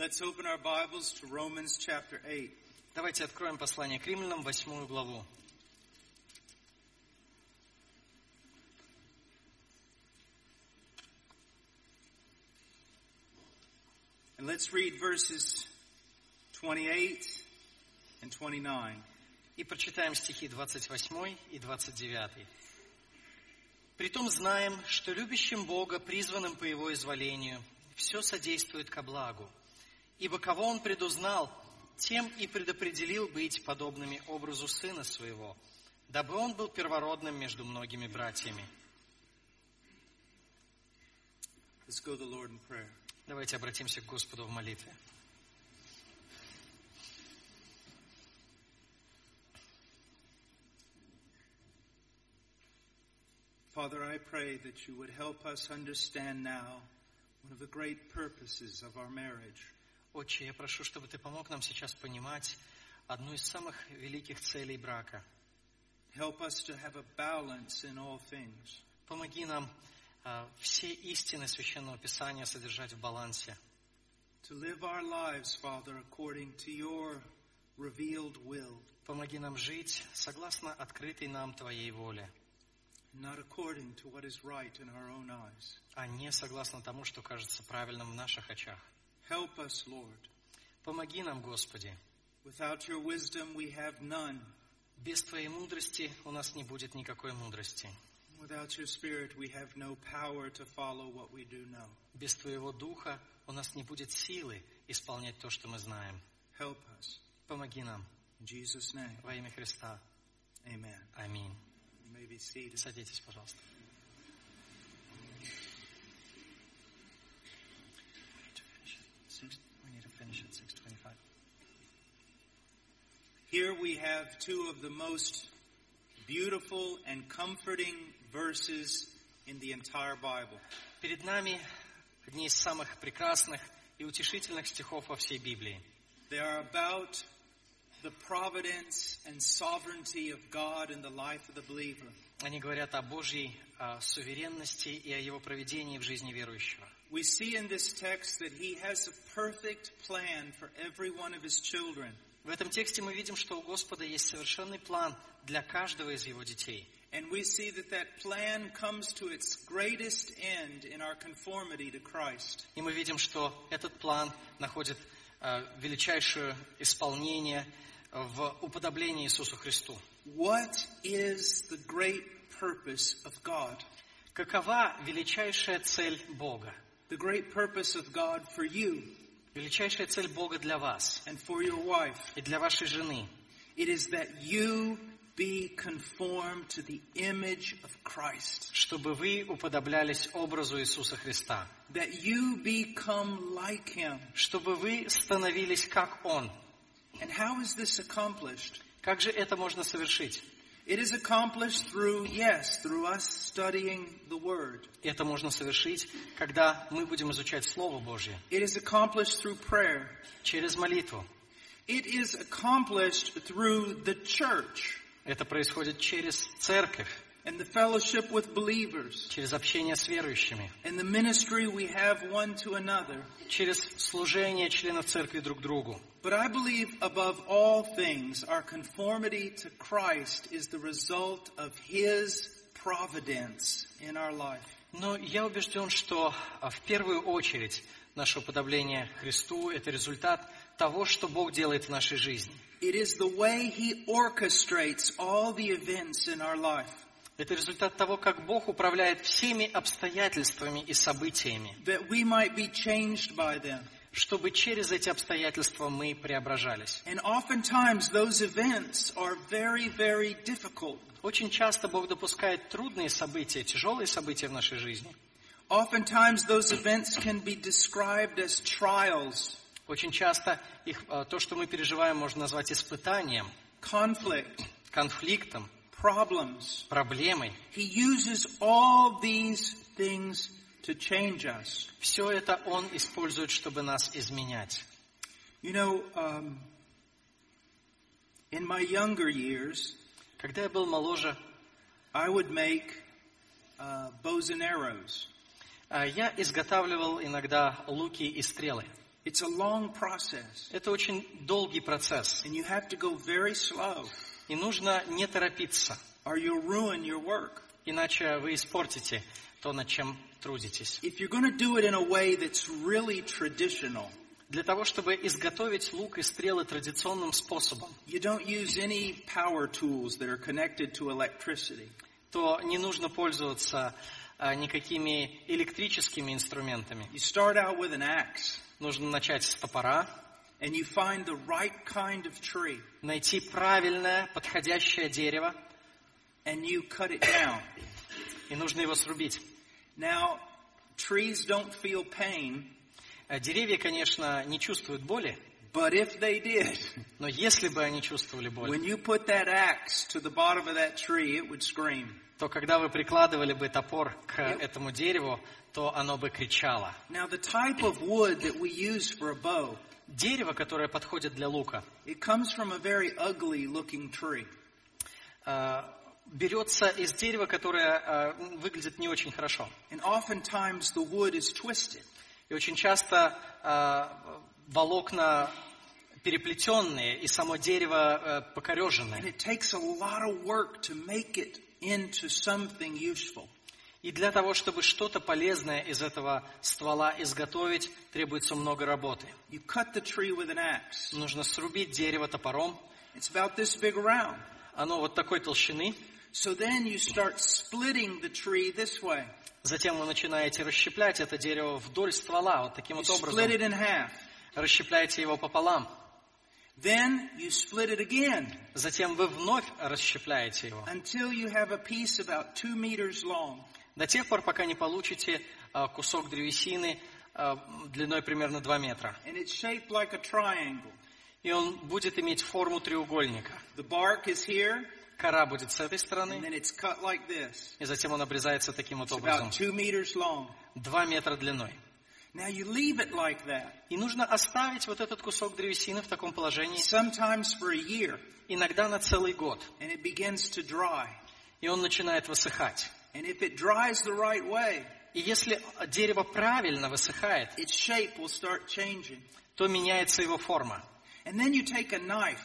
Let's open our Bibles to Romans chapter 8. Давайте откроем послание к римлянам, восьмую главу. And let's read verses 28 and 29. И прочитаем стихи 28 и 29. «Притом знаем, что любящим Бога, призванным по Его изволению, все содействует ко благу. Ибо кого Он предузнал, тем и предопределил быть подобными образу Сына Своего, дабы Он был первородным между многими братьями». Давайте обратимся к Господу в молитве. Father, I pray that you would help us understand now one of the great purposes of our marriage. Отче, я прошу, чтобы Ты помог нам сейчас понимать одну из самых великих целей брака. Help us to have a balance in all things. Помоги нам а, все истины Священного Писания содержать в балансе. To live our lives, Father, according to your revealed will, Помоги нам жить согласно открытой нам Твоей воле, not according to what is right in our own eyes. а не согласно тому, что кажется правильным в наших очах. Help us, Lord. Помоги нам, Господи. Without your wisdom, we have none. Без Твоей мудрости у нас не будет никакой мудрости. Without your spirit, we have no power to follow what we do know. Без Твоего Духа у нас не будет силы исполнять то, что мы знаем. Help us. Помоги нам In Jesus' name, во имя Христа. amen. Аминь. Садитесь, пожалуйста. finish at 6:25. Here we have two of the most beautiful and comforting verses in the entire Bible. Перед нами одни из самых прекрасных и утешительных стихов во всей Библии. They are about the providence and sovereignty of God in the life of the believer. Они говорят о Божьей а, суверенности и о Его проведении в жизни верующего. We see in this text that He has a perfect plan for every one of His children. В этом тексте мы видим, что у Господа есть совершенный план для каждого из Его детей. And we see that that plan comes to its greatest end in our conformity to Christ. И мы видим, что этот план находит а, величайшее исполнение в уподоблении Иисусу Христу. What is the great purpose of God? Какова величайшая цель Бога? The great purpose of God for you Величайшая цель Бога для вас and for your wife. и для вашей жены. It is that you be conformed to the image of Christ. чтобы вы уподоблялись образу Иисуса Христа, That you become like Him. чтобы вы становились как Он. And how is this accomplished? Как же это можно совершить? It is accomplished through, yes, through us studying the Word. Это можно совершить, когда мы будем изучать Слово Божье, It is accomplished through prayer. через молитву. It is accomplished through the church Это происходит через церковь, and the fellowship with believers через общение с верующими, and the ministry we have one to another. через служение членов церкви друг другу. But I believe above all things, our conformity to Christ is the result of His providence in our life. Но я убежден, что а, в первую очередь наше уподобление Христу – это результат того, что Бог делает в нашей жизни. It is the way He orchestrates all the events in our life. Это результат того, как Бог управляет всеми обстоятельствами и событиями, чтобы через эти обстоятельства мы преображались. Very, very. Очень часто Бог допускает трудные события, тяжелые события в нашей жизни. Oftentimes those events can be described as trials, Очень часто их, э, то, что мы переживаем, можно назвать испытанием, conflict, конфликтом, problems. проблемой. He uses all these things to change us. Все это Он использует, чтобы нас изменять. You know, um, in my younger years, Когда я был моложе, I would make uh, bows and arrows. э, я изготавливал иногда луки и стрелы. It's a long process. Это очень долгий процесс. And you have to go very slow И нужно не торопиться, or you'll ruin your work. иначе вы испортите то, над чем трудитесь. If you're going to do it in a way that's really traditional, Для того, чтобы изготовить лук и стрелы традиционным способом, you то не нужно пользоваться а, никакими электрическими инструментами. You Нужно начать с топора, and you find the right kind of tree найти правильное, подходящее дерево, and you cut it down. и нужно его срубить. Now, trees don't feel pain, А Деревья, конечно, не чувствуют боли, but if they did, но если бы они чувствовали боль, when you put that axe to the bottom of that tree, it would scream. то когда вы прикладывали бы топор к этому дереву, то оно бы кричало. Now, the type of wood that we use for a bow, Дерево, которое подходит для лука, it comes from a very ugly looking tree. э, берется из дерева, которое э, выглядит не очень хорошо. And oftentimes the wood is twisted. И очень часто э, волокна переплетенные, и само дерево And покореженное. it takes a lot of work to make it into something useful. И для того, чтобы что-то полезное из этого ствола изготовить, требуется много работы. You cut the tree with an axe. Нужно срубить дерево топором. It's about this big around. Оно вот такой толщины. So then you start splitting the tree this way. Затем вы начинаете расщеплять это дерево вдоль ствола, вот таким You вот split образом. it in half. Расщепляете его пополам. Then you split it again Затем вы вновь расщепляете его. until you have a piece about two meters long. До тех пор, пока не получите а, кусок древесины а, длиной примерно 2 метра. Like. И он будет иметь форму треугольника. Here, Кора будет с этой стороны, like и затем он обрезается таким вот образом. 2 метра длиной. Now you leave it like that, И нужно оставить вот этот кусок древесины в таком положении sometimes for a year, иногда на целый год. and it begins to dry. И он начинает высыхать. And if it dries the right way, И если дерево правильно высыхает, its shape will start changing. то меняется его форма. And then you take a knife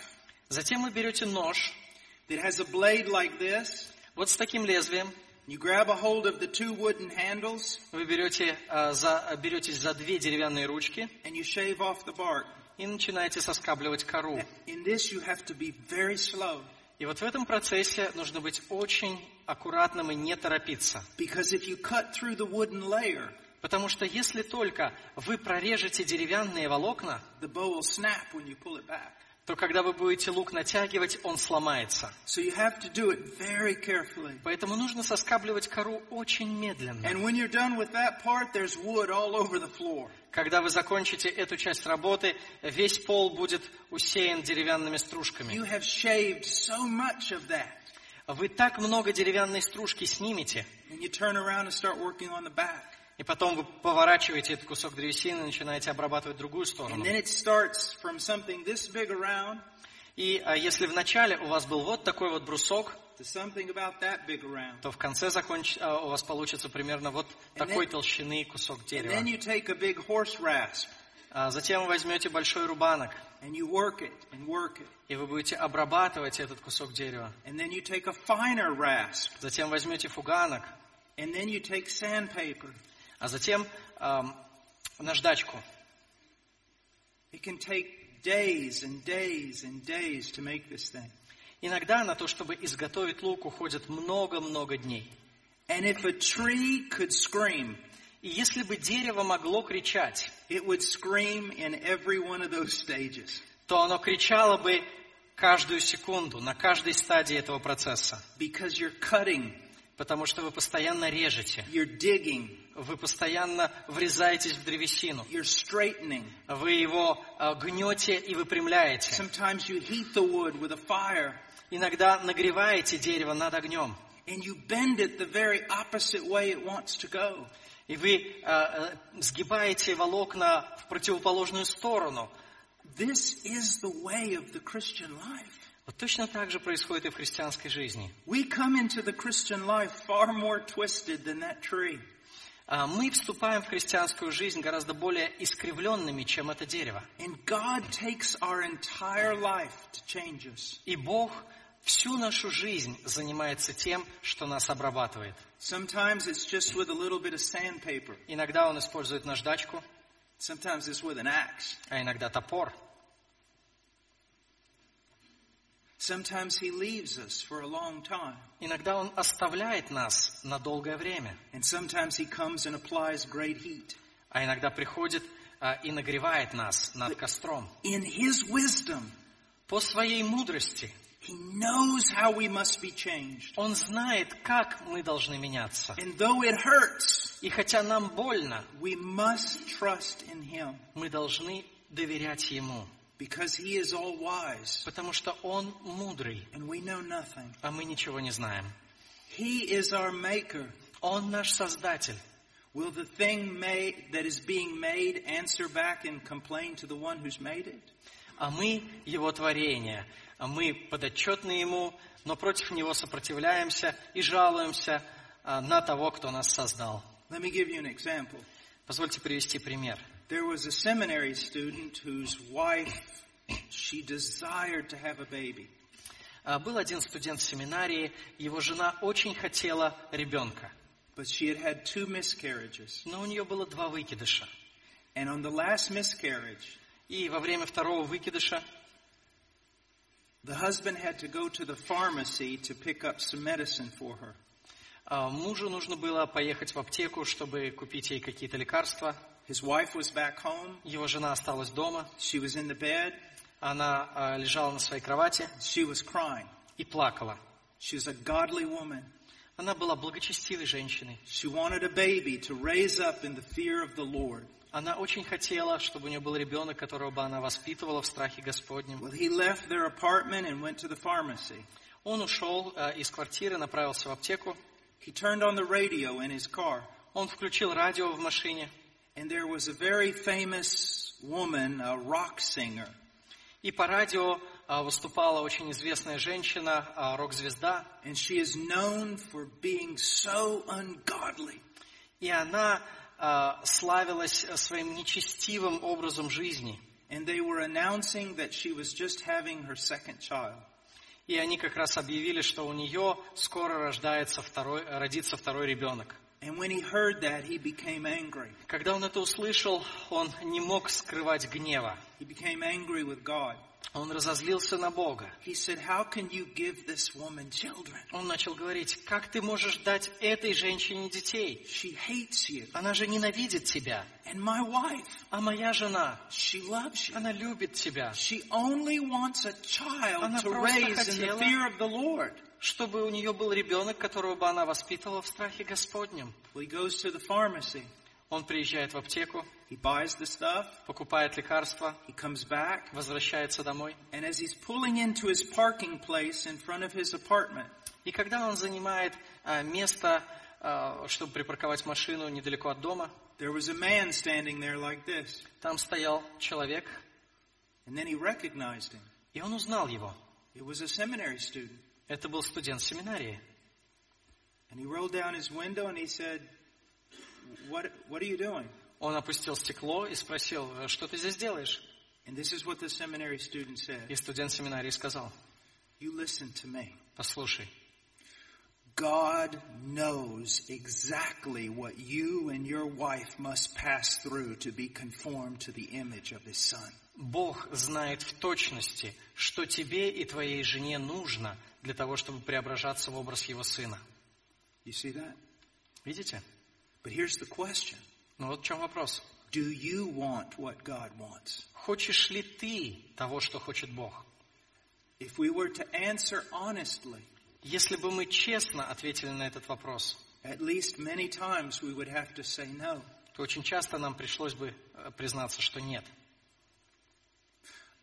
Затем вы берете нож, that has a blade like this, вот с таким лезвием, you grab a hold of the two wooden handles, вы берете, а, за, беретесь за две деревянные ручки and you shave off the bark. и начинаете соскабливать кору. In this you have to be very slow, И вот в этом процессе нужно быть очень аккуратным и не торопиться. because if you cut through the wooden layer, Потому что если только вы прорежете деревянные волокна, the bow will snap when you pull it back. то когда вы будете лук натягивать, он сломается. So you have to do it very carefully. Поэтому нужно соскабливать кору очень медленно. And when you're done with that part, there's wood all over the floor. Когда вы закончите эту часть работы, весь пол будет усеян деревянными стружками. You have shaved so much of that. Вы так много деревянной стружки снимете, и потом вы поворачиваете этот кусок древесины и начинаете обрабатывать другую сторону. around И а, если вначале у вас был вот такой вот брусок, around. то в конце законч- а, у вас получится примерно вот такой толщины кусок дерева. А затем возьмете большой рубанок, and you work it and work it. и вы будете обрабатывать этот кусок дерева. And then you take a finer rasp Затем возьмете фуганок, and then you take sandpaper. а затем ам, наждачку. It can take days and days and days to make this thing. Иногда на то, чтобы изготовить лук, уходит много-много дней. And if a tree could scream, И если бы дерево могло кричать, it would scream in every one of those stages то оно кричало бы каждую секунду, на каждой стадии этого процесса. because you're cutting, Потому что вы постоянно режете, you're digging, вы постоянно врезаетесь в древесину, you're straightening. вы его а, гнете и выпрямляете. Sometimes you heat the wood with a fire Иногда нагреваете дерево над огнем, and you bend it the very opposite way it wants to go. И вы а, а, сгибаете волокна в противоположную сторону. This is the way of the Christian life. Вот точно так же происходит и в христианской жизни. We come into the Christian life far more twisted than that tree. А Мы вступаем в христианскую жизнь гораздо более искривленными, чем это дерево. And God takes our entire life to change us. И Бог всю нашу жизнь занимается тем, что нас обрабатывает. Иногда Он использует наждачку, Sometimes it's with an axe. а иногда топор. Sometimes He leaves us for a long time. Иногда Он оставляет нас на долгое время, And sometimes He comes and applies great heat. а иногда приходит а, и нагревает нас над костром. In His wisdom, По своей мудрости He knows how we must be changed. Он знает, как мы должны меняться. And though it hurts, И хотя нам больно, we must trust in Him мы должны доверять Ему, because He is all wise потому что Он мудрый, and we know nothing. а мы ничего не знаем. He is our maker. Он наш Создатель. Will the thing made, that is being made answer back and complain to the one who's made it? А мы Его творение, а Мы подотчетны Ему, но против Него сопротивляемся и жалуемся а, на того, кто нас создал. Let me give you an example. Позвольте привести пример. There was a seminary student whose wife, she desired to have a baby. А, Был один студент в семинарии, его жена очень хотела ребенка, But she had had two miscarriages. но у нее было два выкидыша. And on the last miscarriage, И во время второго выкидыша the husband had to go to the pharmacy to pick up some medicine for her. а, мужу нужно было поехать в аптеку, чтобы купить ей какие-то лекарства. His wife was back home. Его жена осталась дома, She was in the bed. она а, лежала на своей кровати She was crying. и плакала. She was a godly woman. Она была благочестивой женщиной. She wanted a baby to raise up in the fear of the Lord. Она очень хотела, чтобы у нее был ребенок, которого бы она воспитывала в страхе Господнем. Well, he left their apartment and went to the pharmacy. Он ушел э, из квартиры, направился в аптеку. He turned on the radio in his car, Он включил радио в машине. and there was a very famous woman, a rock singer. И по радио э, выступала очень известная женщина, э, рок-звезда. And she is known for being so ungodly. И она славилась своим нечестивым образом жизни. And they were announcing that she was just having her second child. И они как раз объявили, что у нее скоро рождается второй, родится второй ребенок. And when he heard that, he became angry. Когда он это услышал, он не мог скрывать гнева. He became angry with God. Он разозлился на Бога. He said, How can you give this woman children? Он начал говорить, как ты можешь дать этой женщине детей? She hates you. Она же ненавидит тебя. And my wife, А моя жена, she loves you. она любит тебя, She only wants a child Она to raise in the хотела- fear of the Lord. чтобы у нее был ребенок, которого бы она воспитывала в страхе Господнем. Well, he goes to the pharmacy. Он приезжает в аптеку, He buys the stuff. покупает лекарства, He comes back. возвращается домой. And as he's pulling into his parking place in front of his apartment, И когда он занимает а, место, а, чтобы припарковать машину недалеко от дома, there was a man standing there like this. там стоял человек, And then he recognized him. и он узнал его. It was a seminary student. Это был студент семинарии. And he rolled down his window and he said, What, what are you doing? Он опустил стекло и спросил, «Э, что ты здесь делаешь? And this is what the seminary student said. И студент семинарии сказал, You listen to me. послушай, God knows exactly what you and your wife must pass through to be conformed to the image of His Son. Бог знает в точности, что тебе и твоей жене нужно для того, чтобы преображаться в образ Его Сына. You see that? Видите? But here's the question. Ну вот в чем вопрос. Do you want what God wants? Хочешь ли ты того, что хочет Бог? If we were to answer honestly, Если бы мы честно ответили на этот вопрос, at least many times we would have to say no. то очень часто нам пришлось бы э, признаться, что нет.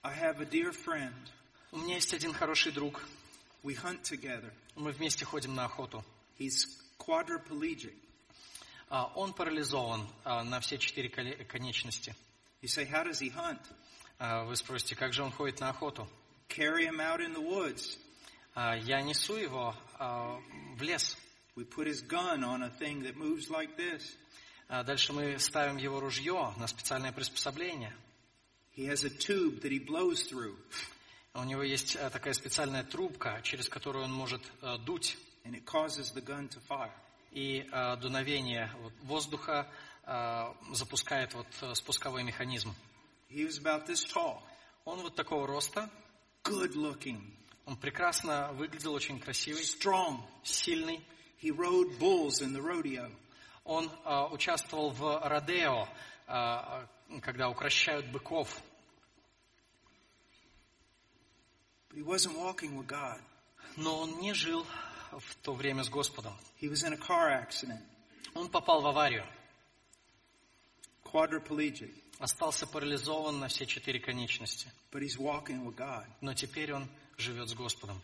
I have a dear friend. У меня есть один хороший друг. We hunt together. Мы вместе ходим на охоту. He's quadriplegic. А, Он парализован а, на все четыре конечности. You say, how does he hunt? А, Вы спросите, как же он ходит на охоту? Carry him out in the woods. Я несу его в лес. We put his gun on a thing that moves like this. Дальше мы ставим его ружье на специальное приспособление. He has a tube that he blows through, У него есть такая специальная трубка, через которую он может дуть. and it causes the gun to fire. И э, дуновение вот, воздуха э, запускает вот э, спусковой механизм. He was about this tall, Он вот такого роста, good looking, он прекрасно выглядел, очень красивый, strong. сильный. He rode bulls in the rodeo. Он э, участвовал в родео, э, э, когда укращают быков. But he wasn't walking with God. Но он не жил в то время с Господом. He was in a car accident, Он попал в аварию, quadriplegic, остался парализован на все четыре конечности. but he's walking with God. Но теперь он живет с Господом.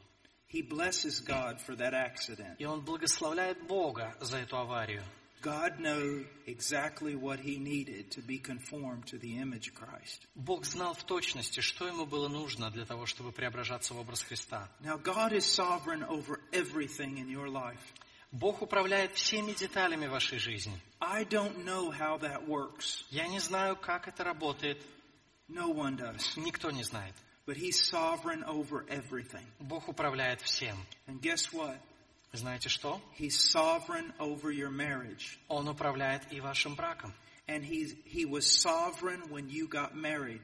He blesses God for that accident. И он благословляет Бога за эту аварию. God knew exactly what he needed to be conformed to the image of Christ. Бог знал в точности, что ему было нужно для того, чтобы преображаться в образ Христа. Now, God is sovereign over everything in your life. Бог управляет всеми деталями вашей жизни. I don't know how that works. Я не знаю, как это работает. No one does. Никто не знает. But he's sovereign over everything. Bог управляет всем. And guess what? Знаете что? He's sovereign over your marriage. Он управляет и вашим браком. And he, he was sovereign when you got married.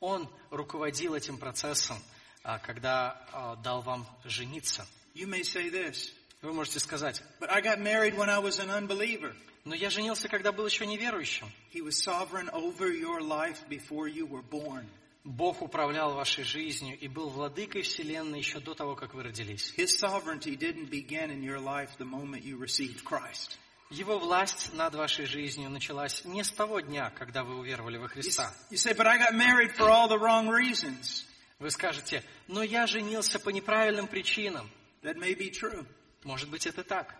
Он руководил этим процессом, а, когда а, дал вам жениться. You may say this, Вы можете сказать, but I got married when I was an unbeliever. но я женился, когда был еще неверующим. He was sovereign over your life before you were born. Бог управлял вашей жизнью и был владыкой Вселенной еще до того, как вы родились. His sovereignty didn't begin in your life the moment you received Christ. Его власть над вашей жизнью началась не с того дня, когда вы уверовали во Христа. you say, but I got married for all the wrong reasons. Вы скажете, но я женился по неправильным причинам. That may be true. Может быть, это так.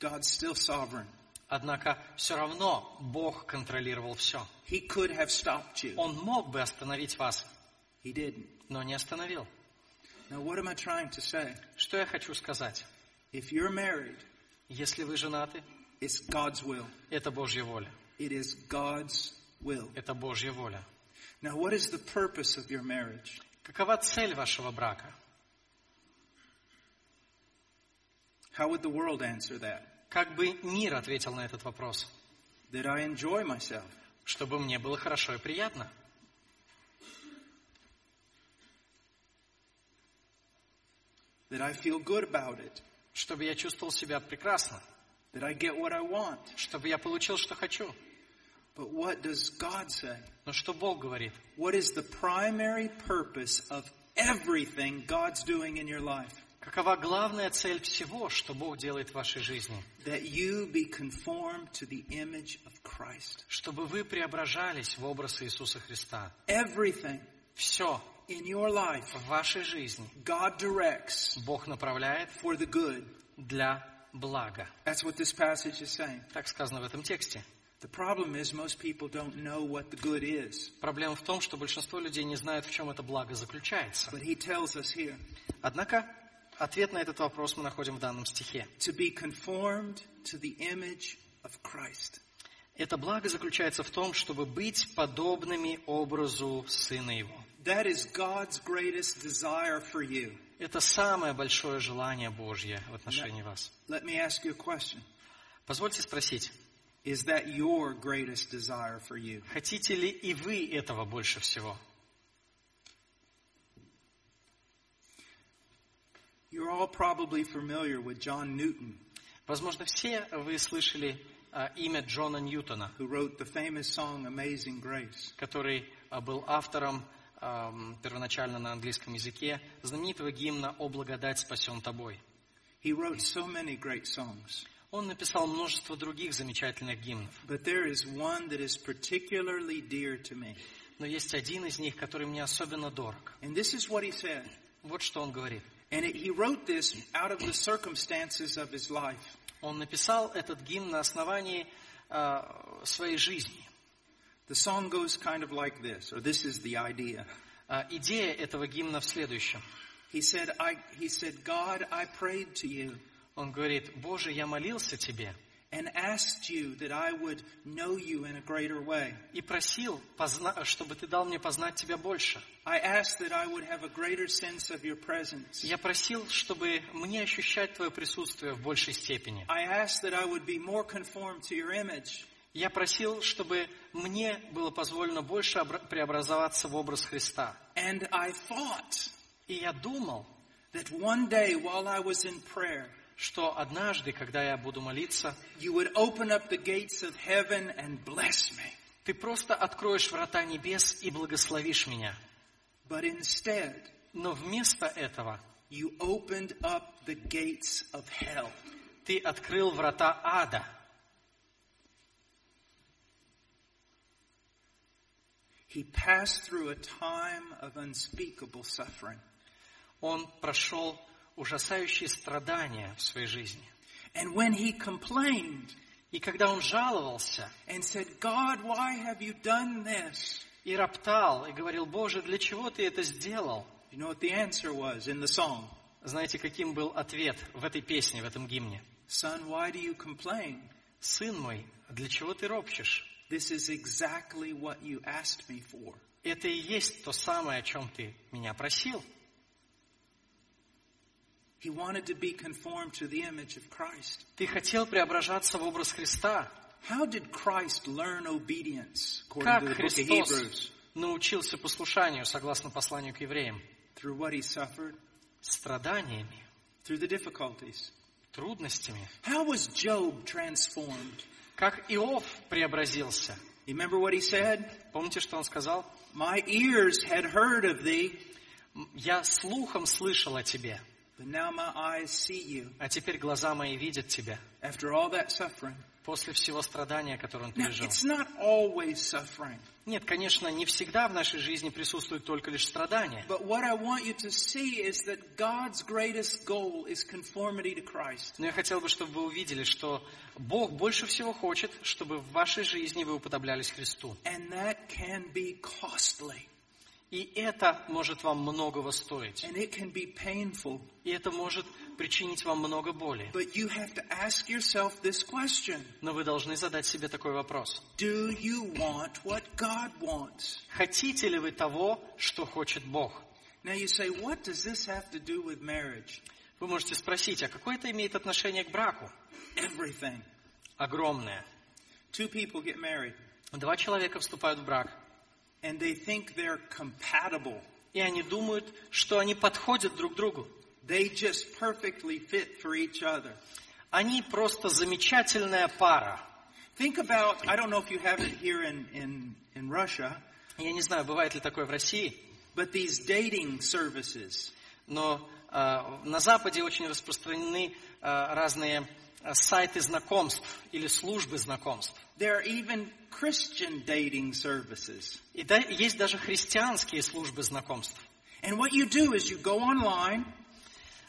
God's still sovereign. Однако все равно Бог контролировал все. He could have stopped you. Он мог бы остановить вас, He didn't. но не остановил. Now, what am I trying to say? Что я хочу сказать? If you're married, Если вы женаты, it's God's will. это Божья воля. It is God's will. Это Божья воля. Now, what is the purpose of your marriage? Какова цель вашего брака? How would the world answer that? Как бы мир ответил на этот вопрос? That I enjoy myself. Чтобы мне было хорошо и приятно. That I feel good about it. Чтобы я чувствовал себя прекрасно. That I get what I want. Чтобы я получил, что хочу. But what does God say? Но что Бог говорит? What is the primary purpose of everything God's doing in your life? Какова главная цель всего, что Бог делает в вашей жизни? That you be conformed to the image of Christ. Чтобы вы преображались в образ Иисуса Христа. Everything Все in your life, в вашей жизни God directs Бог направляет for the good. для блага. That's what this passage is saying. Так сказано в этом тексте. The problem is most people don't know what the good is. Проблема в том, что большинство людей не знают, в чем это благо заключается. But he tells us here Однако ответ на этот вопрос мы находим в данном стихе. to be conformed to the image of Christ. Это благо заключается в том, чтобы быть подобными образу Сына Его. That is God's greatest desire for you. Это самое большое желание Божье в отношении вас. Let me ask you a question. Позвольте спросить, Is that your greatest desire for you? хотите ли и вы этого больше всего? You're all probably familiar with John Newton, Возможно, все вы слышали а, имя Джона Ньютона, who wrote the famous song Amazing Grace. который а, был автором ам, первоначально на английском языке знаменитого гимна «О благодать спасен тобой». He wrote so many great songs, Он написал множество других замечательных гимнов, but there is one that is particularly dear to me. но есть один из них, который мне особенно дорог. And this is what he said. Вот что он говорит. And it, he wrote this out of the circumstances of his life. Он написал этот гимн на основании а, своей жизни. The song goes kind of like this, or this is the idea. А, идея этого гимна в следующем. He said, I, he said, God, I prayed to you, Он говорит, Боже, я молился Тебе, and asked you that I would know you in a greater way. и просил, позна- чтобы ты дал мне познать тебя больше. I asked that I would have a greater sense of your presence. Я просил, чтобы мне ощущать твое присутствие в большей степени. I asked that I would be more conformed to your image. Я просил, чтобы мне было позволено больше обра- преобразоваться в образ Христа. And I thought И я думал, that one day while I was in prayer, что однажды, когда я буду молиться, you would open up the gates of heaven and bless me. ты просто откроешь врата небес и благословишь меня. But instead, Но вместо этого you opened up the gates of hell. ты открыл врата ада. He passed through a time of unspeakable suffering. Он прошел ужасающие страдания в своей жизни. And when he complained И когда он жаловался and said, God, why have you done this? и роптал, и говорил, Боже, для чего ты это сделал? You know what the answer was in the song? Знаете, каким был ответ в этой песне, в этом гимне? Son, why do you complain? Сын мой, для чего ты ропщешь? This is exactly what you asked me for. Это и есть то самое, о чем ты меня просил. He wanted to be conformed to the image of Christ. Ты хотел преображаться в образ Христа. How did Christ learn obedience, according Как to the book of Христос Hebrews? научился послушанию, согласно посланию к евреям? Through what he suffered, Страданиями, through the difficulties. трудностями. How was Job transformed? Как Иов преобразился. You remember what he said? Помните, что он сказал? My ears had heard of thee, Я слухом слышал о тебе, but now my eyes see you. а теперь глаза мои видят тебя. After all that suffering. После всего страдания, которое он Now, пережил. it's not always suffering. Нет, конечно, не всегда в нашей жизни присутствует только лишь страдания. Но я хотел бы, чтобы вы увидели, что Бог больше всего хочет, чтобы в вашей жизни вы уподоблялись Христу. And that can be costly. И это может вам многого стоить. And it can be painful. И это может причинить вам много боли. But you have to ask yourself this question. Но вы должны задать себе такой вопрос. Do you want what God wants? Хотите ли вы того, что хочет Бог? Now you say, what does this have to do with marriage? Вы можете спросить, а какое это имеет отношение к браку? Everything. Огромное. Two people get married Два человека вступают в брак, and they think they're compatible. и они думают, что они подходят друг другу. They just perfectly fit for each other. Они просто замечательная пара. Think about, I don't know if you have it here in, in, in Russia, Я не знаю, бывает ли такое в России, but these dating services, но э, на Западе очень распространены э, разные э, сайты знакомств или службы знакомств. there are even Christian dating services. И да- есть даже христианские службы знакомств. And what you do is you go online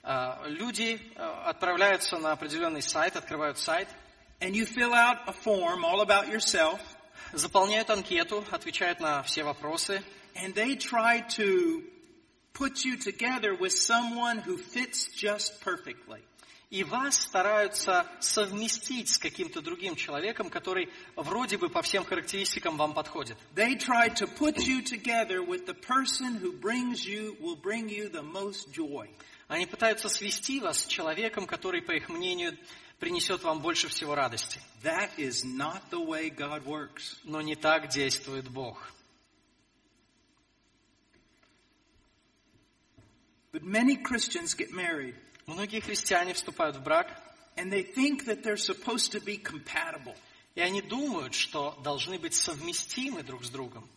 Э, Люди э, отправляются на определенный сайт, открывают сайт, and you fill out a form all about yourself, заполняют анкету, отвечают на все вопросы, and they try to put you together with someone who fits just perfectly. И вас стараются совместить с каким-то другим человеком, который вроде бы по всем характеристикам вам подходит. They try to put you together with the person who brings you, will bring you the most joy. Они пытаются свести вас с человеком, который, по их мнению, принесет вам больше всего радости. That is not the way God works. Но не так действует Бог. But many Christians get married Многие христиане вступают в брак, and they think that they're supposed to be compatible. и они думают, что должны быть совместимы друг с другом.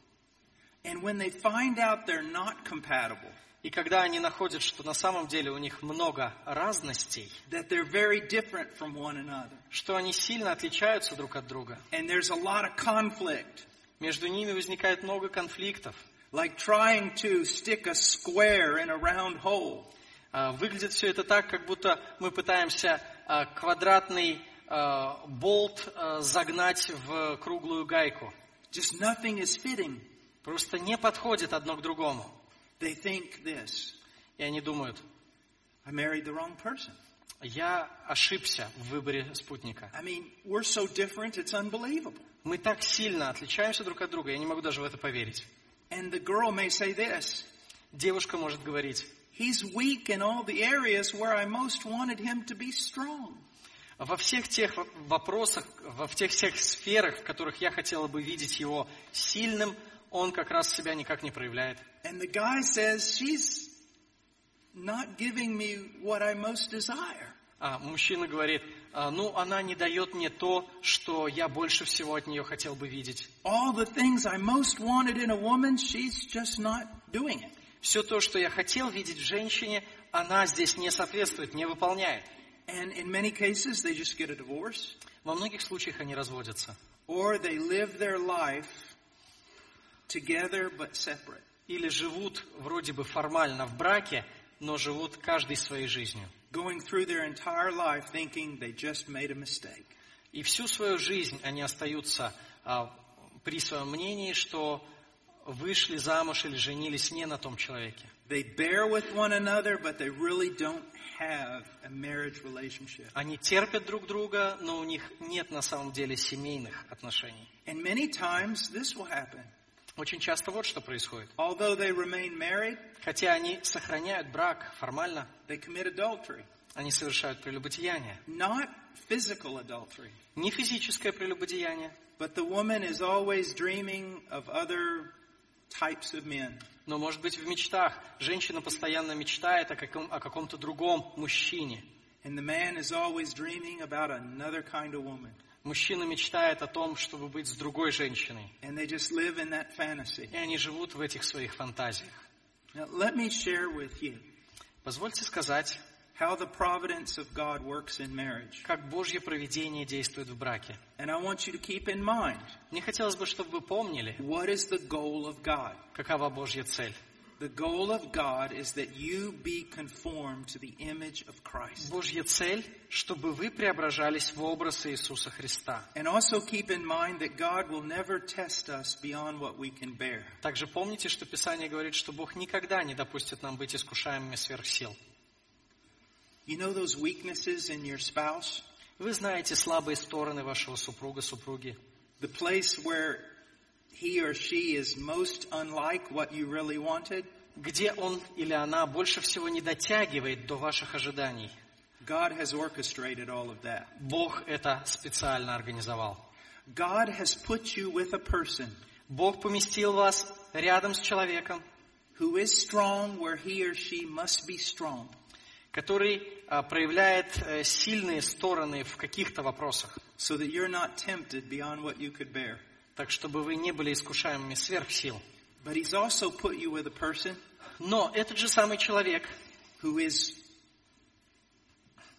And when they find out they're not compatible, И когда они находят, что на самом деле у них много разностей, that they're very different from one another, что они сильно отличаются друг от друга, and there's a lot of conflict, между ними возникает много конфликтов, like trying to stick a square in a round hole. А, Выглядит все это так, как будто мы пытаемся а, квадратный а, болт загнать в круглую гайку. Just nothing is fitting. Просто не подходит одно к другому. They think this И они думают, I married the wrong person. Я ошибся в выборе спутника. I mean, we're so different, it's unbelievable. Мы так сильно отличаемся друг от друга, я не могу даже в это поверить. And the girl may say this Девушка может говорить, He's weak in all the areas where I most wanted him to be strong. во всех тех во- вопросах, во всех тех сферах, в которых я хотела бы видеть его сильным, он как раз себя никак не проявляет. And the guy says, She's not giving me what I most desire. А мужчина говорит, «А, ну, она не дает мне то, что я больше всего от нее хотел бы видеть. All the things I most wanted in a woman, she's just not doing it. Все то, что я хотел видеть в женщине, она здесь не соответствует, не выполняет. And in many cases, they just get a divorce Во многих случаях они разводятся. or they live their life together but separate. Или живут вроде бы формально в браке, но живут каждый своей жизнью. going through their entire life thinking they just made a mistake. И всю свою жизнь они остаются а, при своем мнении, что вышли замуж или женились не на том человеке. They bear with one another, but they really don't have a marriage relationship. Они терпят друг друга, но у них нет на самом деле семейных отношений. And many times this will happen. Очень часто вот что происходит. Although they remain married, Хотя они сохраняют брак формально, they commit adultery. они совершают прелюбодеяние. Not physical adultery, Не физическое прелюбодеяние, but the woman is always dreaming of other types of men. но, может быть, в мечтах. Женщина постоянно мечтает о, каком, о каком-то другом мужчине. And the man is always dreaming about another kind of woman. Мужчина мечтает о том, чтобы быть с другой женщиной. And they just live in that fantasy. И они живут в этих своих фантазиях. Now, let me share with you Позвольте сказать, how the providence of God works in marriage. как Божье провидение действует в браке. And I want you to keep in mind Мне хотелось бы, чтобы вы помнили, what is the goal of God. какова Божья цель. The goal of God is that you be conformed to the image of Christ. Божья цель, чтобы вы преображались в образ Иисуса Христа. And also keep in mind that God will never test us beyond what we can bear. Также помните, что Писание говорит, что Бог никогда не допустит нам быть искушаемыми сверх сил. You know those weaknesses in your spouse? Вы знаете слабые стороны вашего супруга, супруги. The place where he or she is most unlike what you really wanted? Где он или она больше всего не дотягивает до ваших ожиданий. God has orchestrated all of that. Бог это специально организовал. God has put you with a person Бог поместил вас рядом с человеком, who is strong where he or she must be strong. который а, проявляет э, сильные стороны в каких-то вопросах, so that you're not tempted beyond what you could bear. так чтобы вы не были искушаемыми сверх сил. But he's also put you with a person Но этот же самый человек, who is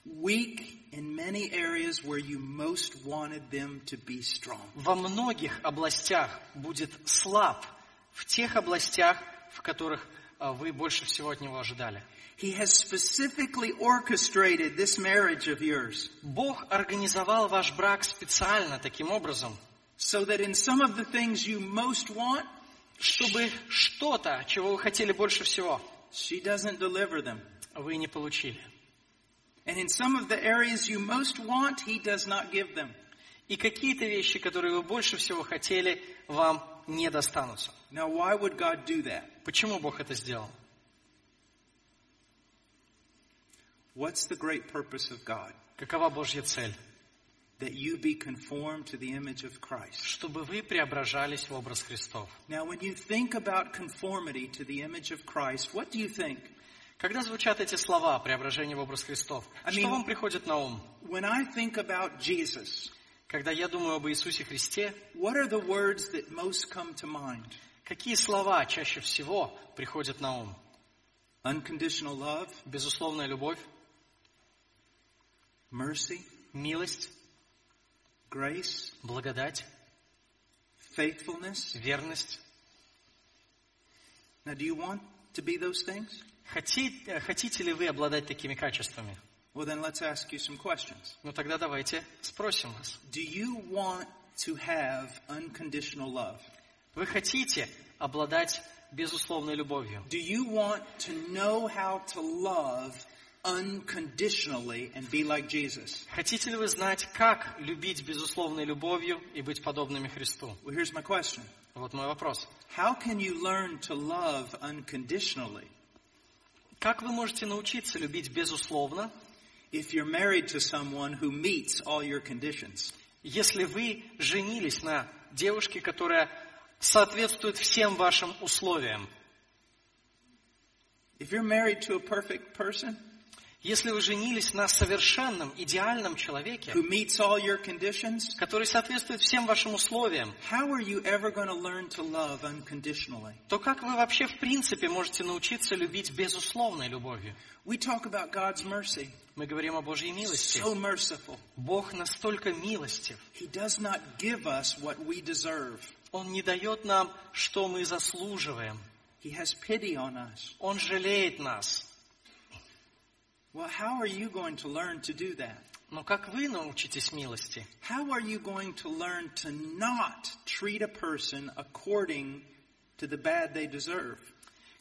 weak in many areas where you most wanted them to be strong. во многих областях будет слаб, в тех областях, в которых а, вы больше всего от него ожидали. He has specifically orchestrated this marriage of yours Бог организовал ваш брак специально таким образом, so that in some of the things you most want, чтобы что-то, чего вы хотели больше всего, she doesn't deliver them. вы не получили. And in some of the areas you most want, he does not give them. И какие-то вещи, которые вы больше всего хотели, вам не достанутся. Now, why would God do that? Почему Бог это сделал? What's the great purpose of God? Какова Божья цель? That you be conformed to the image of Christ. Чтобы вы преображались в образ Христов. Now, when you think about conformity to the image of Christ, what do you think? Когда звучат эти слова «преображение в образ Христов», I что mean- вам приходит на ум? When I think about Jesus, Когда я думаю об Иисусе Христе, what are the words that most come to mind? какие слова чаще всего приходят на ум? Unconditional love, Безусловная любовь, mercy, милость, grace, благодать, faithfulness. верность. Now, do you want to be those things? Хотите, хотите ли вы обладать такими качествами? Well, then let's ask you some questions. Ну тогда давайте спросим вас. Do you want to have unconditional love? Вы хотите обладать безусловной любовью? Do you want to know how to love unconditionally and be like Jesus? Хотите ли вы знать, как любить безусловной любовью и быть подобными Христу? Well, here's my question. Вот мой вопрос. How can you learn to love unconditionally Как вы можете научиться любить безусловно, if you're married to someone who meets all your conditions? если вы женились на девушке, которая соответствует всем вашим условиям? If you're married to a perfect person Если вы женились на совершенном, идеальном человеке, who meets all your conditions, который соответствует всем вашим условиям, how are you ever going to learn to love unconditionally? то как вы вообще в принципе можете научиться любить безусловной любовью? We talk about God's mercy. Мы говорим о Божьей милости. So merciful. Бог настолько милостив. He does not give us what we deserve. Он не дает нам, что мы заслуживаем. He has pity on us. Он жалеет нас. Well, how are you going to learn to do that? Но как вы научитесь милости? How are you going to learn to not treat a person according to the bad they deserve?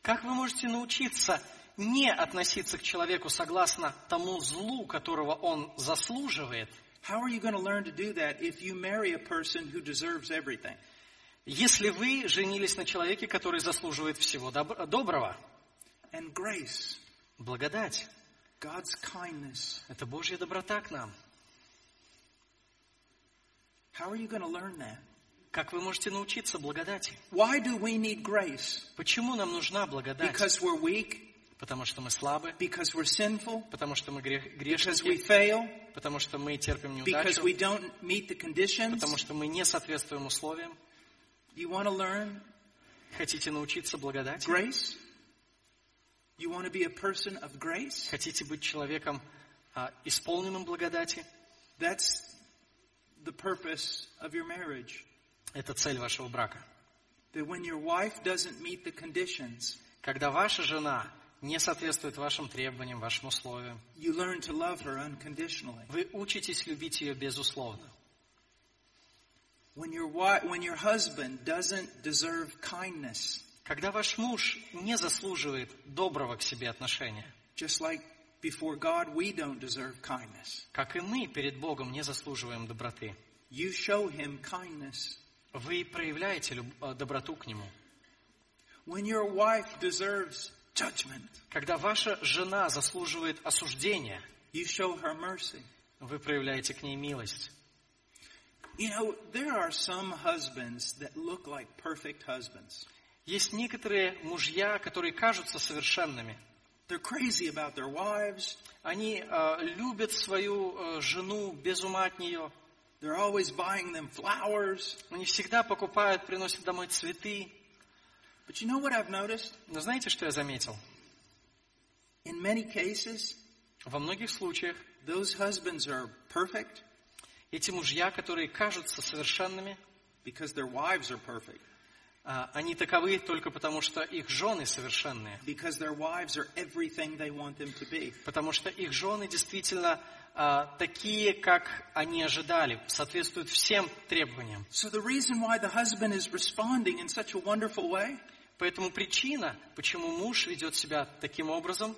Как вы можете научиться не относиться к человеку согласно тому злу, которого он заслуживает, How are you going to learn to do that if you marry a person who deserves everything? если вы женились на человеке, который заслуживает всего добр- доброго? And grace, Благодать God's kindness. – это Божья доброта к нам. How are you going to learn that? Как вы можете научиться благодати? Why do we need grace? Почему нам нужна благодать? Because we're weak? Потому что мы слабы, Because we're sinful? потому что мы грех- Because we грешники, fail? потому что мы терпим Because неудачу, we don't meet the conditions? потому что мы не соответствуем условиям. You want to learn Хотите научиться благодати? grace? You want to be a person of grace? Хотите быть человеком, а, исполненным благодати? That's the purpose of your marriage. Это цель вашего брака. That when your wife doesn't meet the conditions, Когда ваша жена не соответствует вашим требованиям, вашим условиям, you learn to love her unconditionally. вы учитесь любить ее безусловно. When your wife, when your husband doesn't deserve kindness, Когда ваш муж не заслуживает доброго к себе отношения, just like before God we don't deserve kindness, как и мы перед Богом не заслуживаем доброты, you show him kindness. вы проявляете э, доброту к нему. When your wife deserves judgment, Когда ваша жена заслуживает осуждения, you show her mercy. вы проявляете к ней милость. You know, there are some husbands that look like perfect husbands. Есть некоторые мужья, которые кажутся совершенными. They're crazy about their wives. Они э, любят свою э, жену без ума от нее. They're always buying them flowers. Они всегда покупают, приносят домой цветы. But you know what I've noticed? Но знаете, что я заметил? In many cases, Во многих случаях those husbands are perfect эти мужья, которые кажутся совершенными, because their wives are perfect. А, они таковы только потому, что их жены совершенные. Потому что их жены действительно а, такие, как они ожидали, соответствуют всем требованиям. So Поэтому причина, почему муж ведет себя таким образом,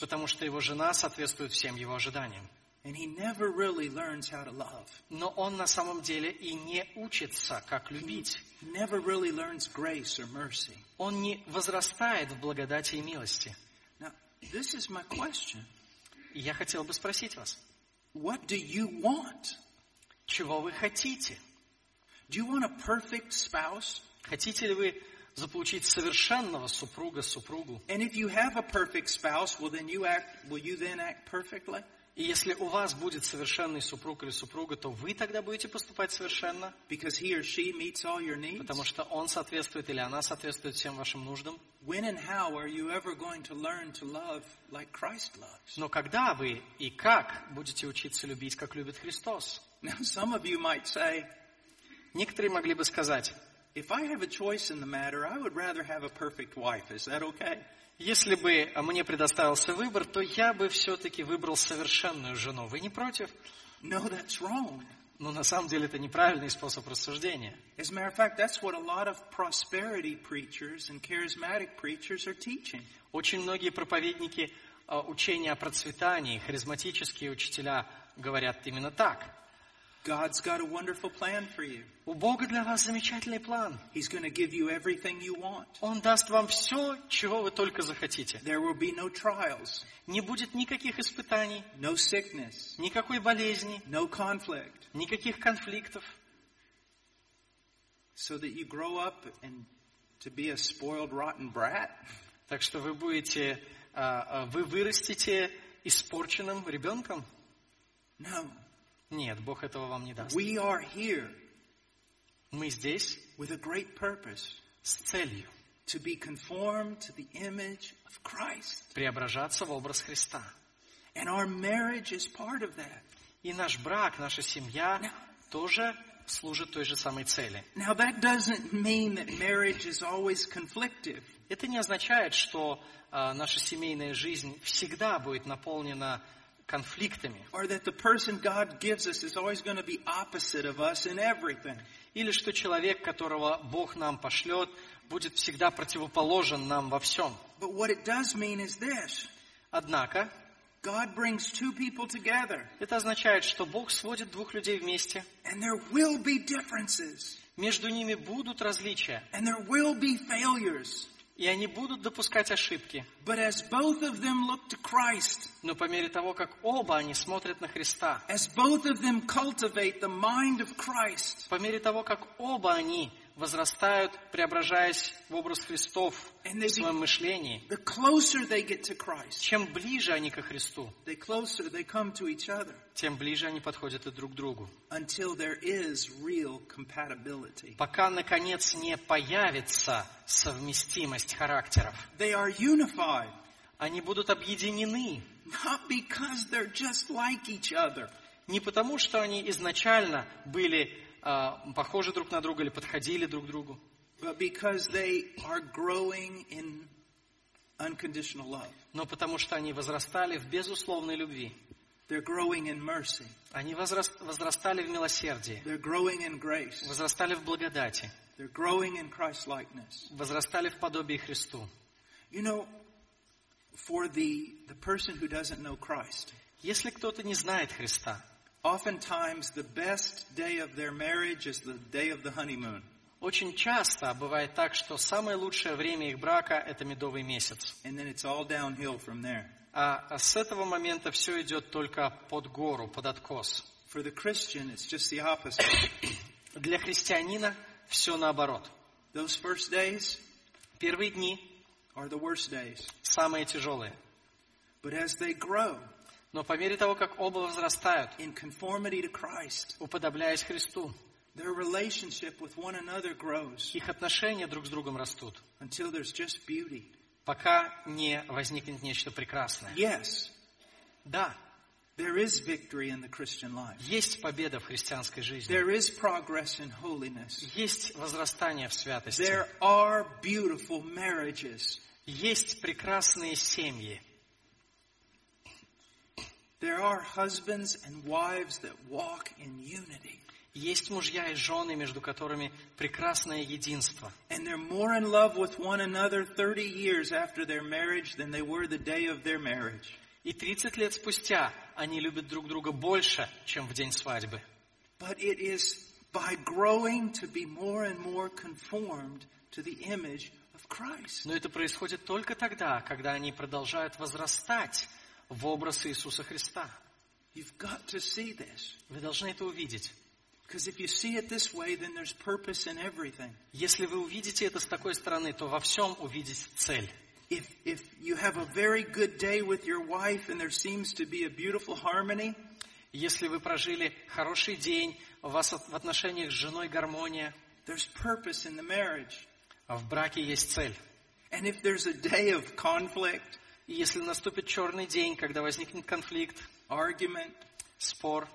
потому что его жена соответствует всем его ожиданиям. And he never really learns how to love. Но он на самом деле и не учится, как любить. He never really learns grace or mercy. Он не возрастает в благодати и милости. Now, this is my question. И я хотел бы спросить вас, What do you want? чего вы хотите? Do you want a perfect spouse? Хотите ли вы заполучить совершенного супруга, супругу? And if you have a perfect spouse, well then you act, will you then act perfectly? И если у вас будет совершенный супруг или супруга, то вы тогда будете поступать совершенно, Because he or she meets all your needs? потому что он соответствует или она соответствует всем вашим нуждам. When and how are you ever going to learn to love like Christ loves? Но когда вы и как будете учиться любить, как любит Христос? Now, some of you might say, Некоторые могли бы сказать, if I have a choice in the matter, I would rather have a perfect wife. Is that okay? Если бы мне предоставился выбор, то я бы все-таки выбрал совершенную жену. Вы не против? No, that's wrong. Но на самом деле это неправильный способ рассуждения. As a matter of fact, that's what a lot of prosperity preachers and charismatic preachers are teaching. Очень многие проповедники э, учения о процветании, харизматические учителя говорят именно так. God's got a wonderful plan for you. У Бога для вас замечательный план. He's going to give you everything you want. Он даст вам все, чего вы только захотите. There will be no trials, Не будет никаких испытаний, no sickness, никакой болезни, no conflict, никаких конфликтов. so that you grow up and to be a spoiled, rotten brat. Так что вы будете, а, а, вы вырастете испорченным ребенком? No. Нет, Бог этого вам не даст. We are here Мы здесь with a great purpose с целью to be conformed to the image of Christ. преображаться в образ Христа. And our marriage is part of that. И наш брак, наша семья тоже служит той же самой цели. Now that doesn't mean that marriage is always conflictive. Это не означает, что а, наша семейная жизнь всегда будет наполнена конфликтами, or that the person God gives us is always going to be opposite of us in everything. или что человек, которого Бог нам пошлет, будет всегда противоположен нам во всем. But what it does mean is this Однако, God brings two people together, это означает, что Бог сводит двух людей вместе, and there will be differences, между ними будут различия, and there will be failures. И они будут допускать ошибки. But as both of them look to Christ, Но по мере того, как оба они смотрят на Христа, as both of them cultivate the mind of Christ, по мере того, как оба они возрастают, преображаясь в образ Христов в своем мышлении, the closer they get to Christ, чем ближе они ко Христу, the closer they come to each other тем ближе они подходят и друг к другу. until there is real compatibility. Пока, наконец, не появится совместимость характеров. They are unified, Они будут объединены not because they're just like each other, не потому, что они изначально были похожи друг на друга или подходили друг к другу, but because they are growing in unconditional love. но потому что они возрастали в безусловной любви. They're growing in mercy. Они возрас- возрастали в милосердии, They're growing in grace. возрастали в благодати, They're growing in Christ likeness. возрастали в подобии Христу. You know, for the, the person who doesn't know Christ, Если кто-то не знает Христа, oftentimes the best day of their marriage is the day of the honeymoon. очень часто бывает так, что самое лучшее время их брака – это медовый месяц. And then it's all downhill from there. А а с этого момента все идет только под гору, под откос. For the Christian, it's just the opposite. Для христианина все наоборот. Those first days Первые дни are the worst days. самые тяжелые. But as they grow Но по мере того, как оба возрастают, in conformity to Christ, уподобляясь Христу, their relationship with one another grows их отношения друг с другом растут, until there's just beauty. пока не возникнет нечто прекрасное. Yes, Да, there is victory in the Christian life. есть победа в христианской жизни. There is progress in holiness. Есть возрастание в святости. There are beautiful marriages. Есть прекрасные семьи. There are husbands and wives that walk in unity. Есть мужья и жены, между которыми прекрасное единство. And they're more in love with one another 30 years after their marriage than they were the day of their marriage. И 30 лет спустя они любят друг друга больше, чем в день свадьбы. But it is by growing to be more and more conformed to the image of Christ. Но это происходит только тогда, когда они продолжают возрастать в образ Иисуса Христа. You've got to see this. Вы должны это увидеть. Because if you see it this way, then there's purpose in everything. Если вы увидите это с такой стороны, то во всем увидите цель. If, if you have a very good day with your wife and there seems to be a beautiful harmony, Если вы прожили хороший день, у вас в отношениях с женой гармония, there's purpose in the marriage. а в браке есть цель. And if there's a day of conflict, И если наступит черный день, когда возникнет конфликт, argument, спор,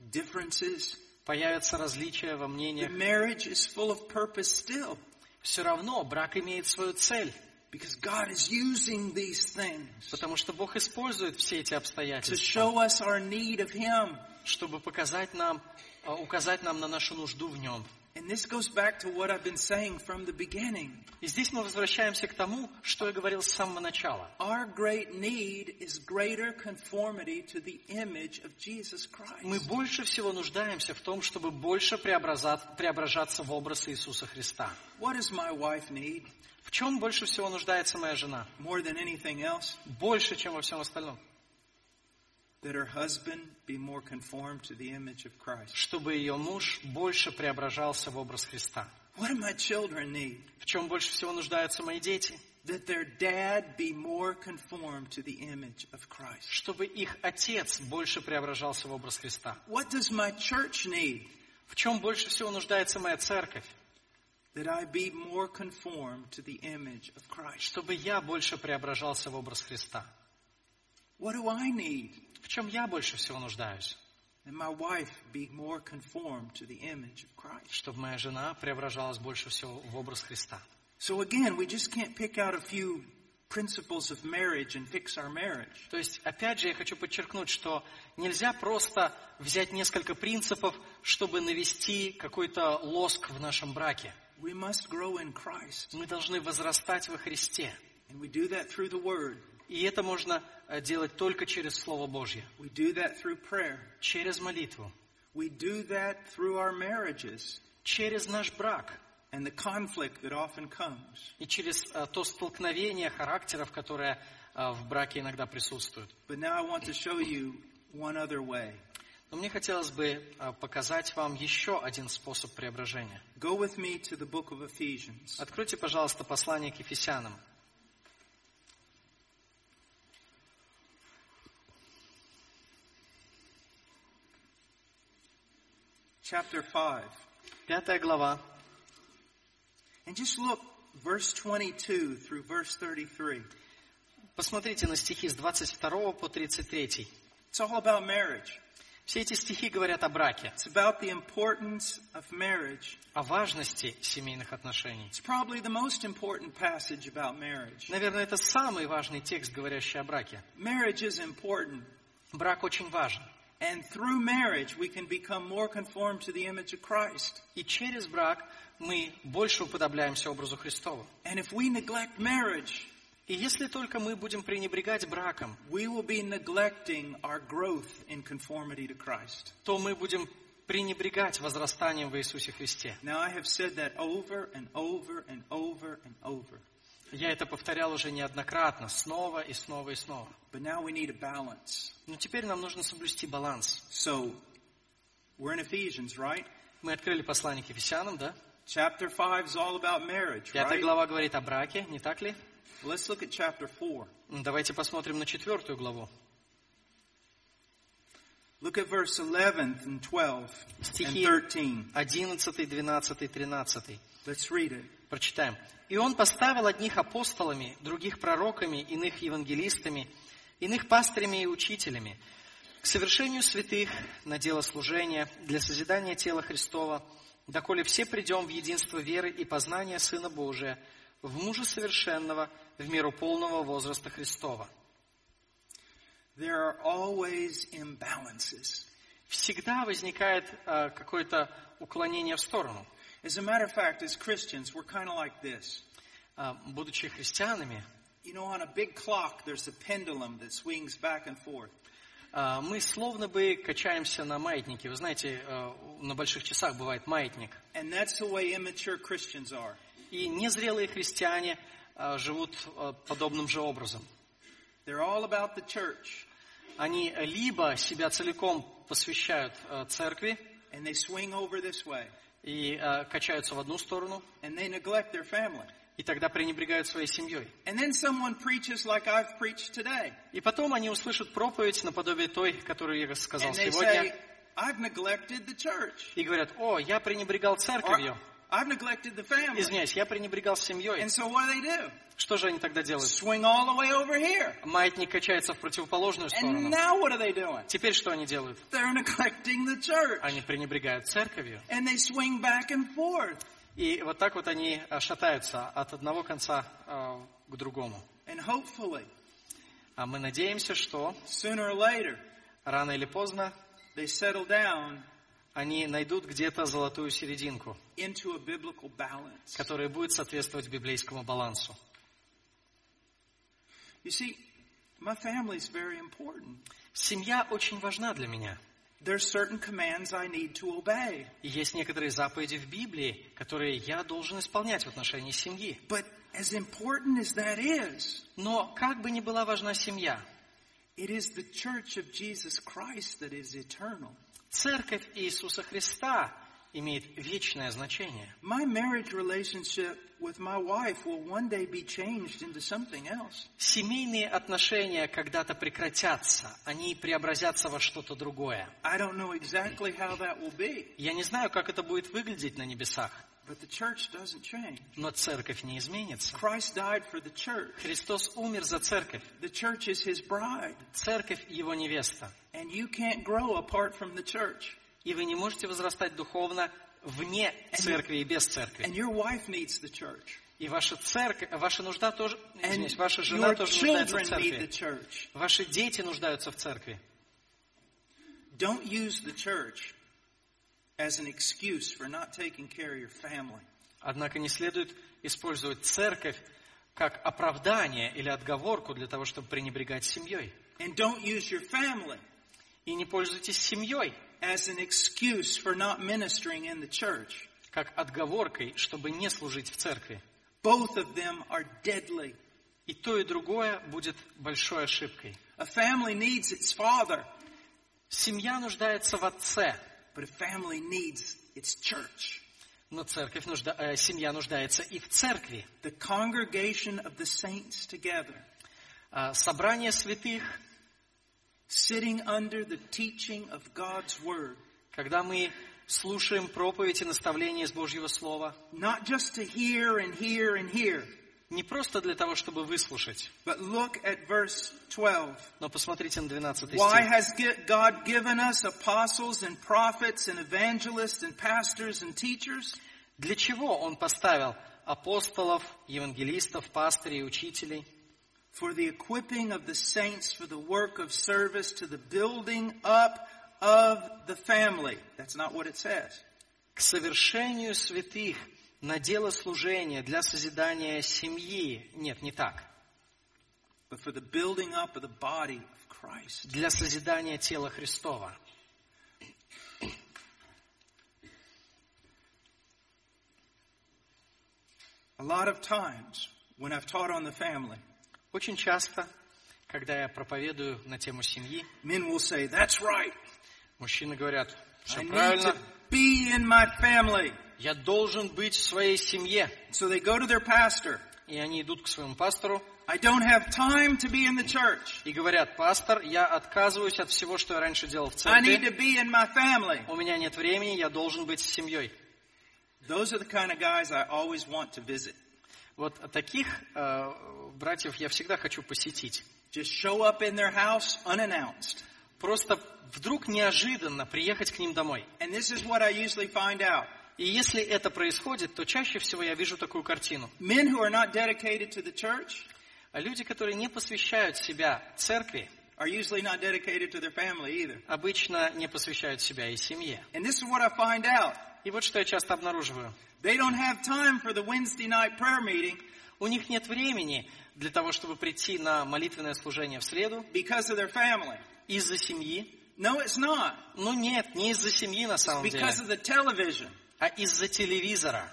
differences, появятся различия во the мнениях, marriage is full of purpose still. все равно брак имеет свою цель. Because God is using these things Потому что Бог использует все эти to обстоятельства, show us our need of Him. чтобы показать нам, а, указать нам на нашу нужду в Нем. And this goes back to what I've been saying from the beginning. И здесь мы возвращаемся к тому, что я говорил с самого начала. Our great need is greater conformity to the image of Jesus Мы Christ. больше всего нуждаемся в том, чтобы больше преображаться в образ Иисуса Христа. What does my wife need В чем больше всего нуждается моя жена? more than anything else? Больше, чем во всем остальном. That her husband be more conformed to the image of Christ. Чтобы ее муж больше преображался в образ Христа. What do my children need? В чем больше всего нуждаются мои дети? That their dad be more conformed to the image of Christ. Чтобы их отец больше преображался в образ Христа. What does my church need? В чем больше всего нуждается моя церковь? That I be more conformed to the image of Christ. Чтобы я больше преображался в образ Христа. What do I need? В чем я больше всего нуждаюсь? That my wife be more conformed to the image of Christ. Чтобы моя жена преображалась больше всего в образ Христа. So again, we just can't pick out a few principles of marriage and fix our marriage. То есть, опять же, я хочу подчеркнуть, что нельзя просто взять несколько принципов, чтобы навести какой-то лоск в нашем браке. We must grow in Christ. Мы должны возрастать во Христе. And we do that through the Word. И это можно э, делать только через Слово Божье, We do that through prayer. через молитву, We do that through our marriages через наш брак and the conflict that often comes. и через э, то столкновение характеров, которое э, в браке иногда присутствует. But now I want to show you one other way. Но мне хотелось бы показать вам еще один способ преображения. Go with me to the book of Ephesians. Откройте, пожалуйста, послание к Ефесянам. Chapter 5. Пятая глава. And just look, verse 22 through verse 33. Посмотрите на стихи с 22 по 33. It's all about marriage. Все эти стихи говорят о браке, It's about the importance of marriage. о важности семейных отношений. It's probably the most important passage about marriage. Наверное, это самый важный текст, говорящий о браке. Marriage is important. Брак очень важен. And through marriage, we can become more conformed to the image of Christ. И через брак мы больше уподобляемся образу Христову. And if we neglect marriage, И если только мы будем пренебрегать браком, we will be neglecting our growth in conformity to Christ. то мы будем пренебрегать возрастанием в Иисусе Христе. Now, I have said that over and over and over and over. Я это повторял уже неоднократно, снова и снова и снова. But now we need a balance. Но теперь нам нужно соблюсти баланс. So, we're in Ephesians, right? Мы открыли послание к Ефесянам, да? Chapter 5 is all about marriage, Пятая right? глава говорит о браке, не так ли? Let's look at chapter 4. Ну, Давайте посмотрим на четвертую главу. Look at verse 11 and 12 and Стихи 13. 11, 12, 13. Let's read it. Прочитаем. «И он поставил одних апостолами, других пророками, иных евангелистами, иных пастырями и учителями, к совершению святых на дело служения, для созидания тела Христова, доколе все придем в единство веры и познания Сына Божия, в мужа совершенного, в меру полного возраста Христова». There are always imbalances. Всегда возникает э, какое-то уклонение в сторону. As a matter of fact, as Christians, we're kind of like this. Э, будучи христианами, You know, on a big clock, there's a pendulum that swings back and forth. А, Мы словно бы качаемся на маятнике. Вы знаете, э, на больших часах бывает маятник. And that's the way immature Christians are. И незрелые христиане э, живут э, подобным же образом. They're all about the church, Они либо себя целиком посвящают э, церкви and they swing over this way, И э, качаются в одну сторону, and they neglect their family. и тогда пренебрегают своей семьей. And then someone preaches like I've preached today. И потом они услышат проповедь наподобие той, которую я сказал And they сегодня, say, I've neglected the church. и говорят, о, я пренебрегал церковью. I've neglected the family. Извиняюсь, я пренебрегал семьей. And so what do they do? Что же они тогда делают? Swing all the way over here. Маятник качается в противоположную And сторону. now what are they doing? Теперь что они делают? They're neglecting the church. Они пренебрегают церковью. And they swing back and forth. И вот так вот они э, шатаются от одного конца э, к другому. And hopefully, А мы надеемся, что sooner or later, рано или поздно they settle down они найдут где-то золотую серединку, которая будет соответствовать библейскому балансу. You see, my family is very important. Семья очень важна для меня. There's certain commands I need to obey. И есть некоторые заповеди в Библии, которые я должен исполнять в отношении семьи. But as important as that is, Но как бы ни была важна семья, it is the church of Jesus Christ that is eternal. Церковь Иисуса Христа имеет вечное значение. My marriage relationship with my wife will one day be changed into something else. Семейные отношения когда-то прекратятся, они преобразятся во что-то другое. I don't know exactly how that will be, Я не знаю, как это будет выглядеть на небесах, but the church doesn't change. но церковь не изменится. Christ died for the church. Христос умер за церковь. The church is his bride, Церковь – его невеста. and you can't grow apart from the church. И вы не можете возрастать духовно вне церкви и без церкви. And your wife needs the church. И ваша церковь, ваша нужда тоже, извиняюсь, ваша жена тоже нуждается в церкви. Ваши дети нуждаются в церкви. Don't use the church as an excuse for not taking care of your family. Однако не следует использовать церковь как оправдание или отговорку для того, чтобы пренебрегать семьей. And don't use your family И не пользуйтесь семьей as an excuse for not ministering in the church. как отговоркой, чтобы не служить в церкви. Both of them are deadly. И то, и другое будет большой ошибкой. A family needs its father, Семья нуждается в отце, but a family needs its church. но церковь нужда... э, семья нуждается и в церкви. The congregation of the saints together, А, Собрание святых, sitting under the teaching of God's word. когда мы слушаем проповедь и наставления из Божьего Слова, Not just to hear and hear and hear, не просто для того, чтобы выслушать, but look at verse 12. но посмотрите на 12 Why стих. has gi- God given us apostles and prophets and evangelists and pastors and teachers? Для чего Он поставил апостолов, евангелистов, пастырей, учителей? For the equipping of the saints for the work of service to the building up of the family. That's not what it says. К совершению святых на дело служения для созидания семьи. Нет, не так. But for the building up of the body of Christ. Для созидания тела Христова. A lot of times when I've taught on the family, Очень часто, когда я проповедую на тему семьи, men will say, that's right. мужчины говорят, I все need правильно, to be in my family. Я должен быть в своей семье. So they go to their pastor. И они идут к своему пастору I don't have time to be in the church. и говорят, пастор, я отказываюсь от всего, что я раньше делал в I need церкви. to be in my family. У меня нет времени, я должен быть с семьей. Those are the kind of guys I always want to visit. Вот таких э, братьев я всегда хочу посетить. Just show up in their house unannounced. Просто вдруг неожиданно приехать к ним домой. And this is what I usually find out. И если это происходит, то чаще всего я вижу такую картину. Men who are not dedicated to the church А люди, которые не посвящают себя церкви, are usually not dedicated to their family either. обычно не посвящают себя и семье. And this is what I find out. И вот что я часто обнаруживаю. They don't have time for the Wednesday night prayer meeting У них нет времени для того, чтобы прийти на молитвенное служение в среду because of their family. из-за семьи. No, it's not. Ну нет, не из-за семьи на самом деле, Because of the television. А из-за телевизора.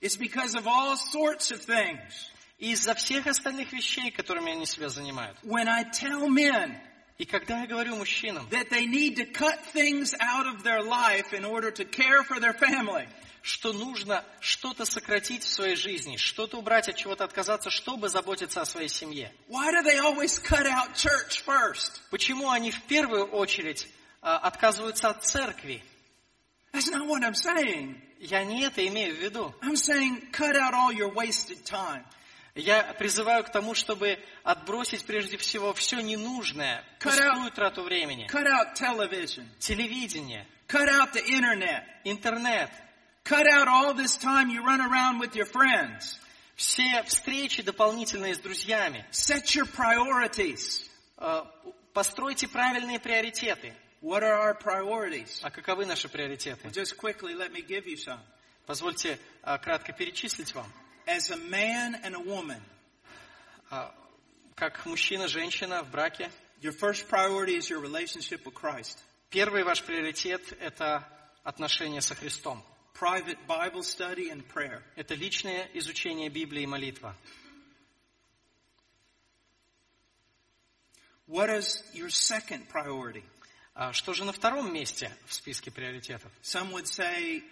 It's because of all sorts of things. И из-за всех остальных вещей, которыми они себя занимают. When I tell men И когда я говорю мужчинам, that they need to cut things out of their life in order to care for their family, что нужно что-то сократить в своей жизни, что-то убрать, от чего-то отказаться, чтобы заботиться о своей семье. why do they always cut out church first? Почему они в первую очередь а, отказываются от церкви? That's not what I'm saying. Я не это имею в виду. I'm saying cut out all your wasted time. Я призываю к тому, чтобы отбросить прежде всего все ненужное, пустую трату времени. Cut out television. Телевидение, Cut out the internet. интернет, Cut out all this time you run around with your friends. Все встречи дополнительные с друзьями. Set your priorities. Э, Постройте правильные приоритеты. What are our priorities? А каковы наши приоритеты? Well, just quickly, let me give you some. Позвольте а, кратко перечислить вам. As a man and a woman, А, Как мужчина, женщина в браке, your first priority is your relationship with Christ. первый ваш приоритет – это отношения со Христом. Private Bible study and prayer. Это личное изучение Библии и молитва. What is your second priority? А Что же на втором месте в списке приоритетов? Some would say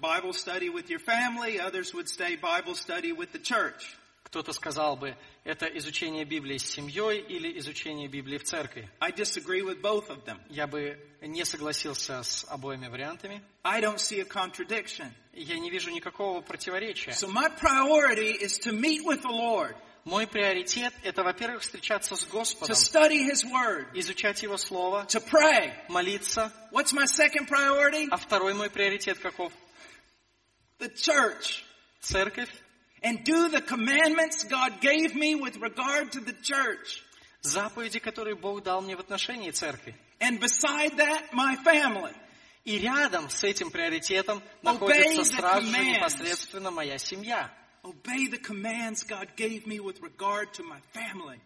Bible study with your family, others would say Bible study with the church. Кто-то сказал бы, это изучение Библии с семьей или изучение Библии в церкви. I disagree with both of them. Я бы не согласился с обоими вариантами. I don't see a contradiction. Я не вижу никакого противоречия. So my priority is to meet with the Lord, Мой приоритет – это, во-первых, встречаться с to Господом, study His Word, изучать Его Слово, to pray. молиться. What's my second priority? А второй мой приоритет каков? The church. Церковь. And do the commandments God gave me with regard to the church. Заповеди, которые Бог дал мне в отношении церкви. And beside that, my family. И рядом с этим приоритетом находится сразу же непосредственно моя семья. Obey the commands God gave me with regard to my family.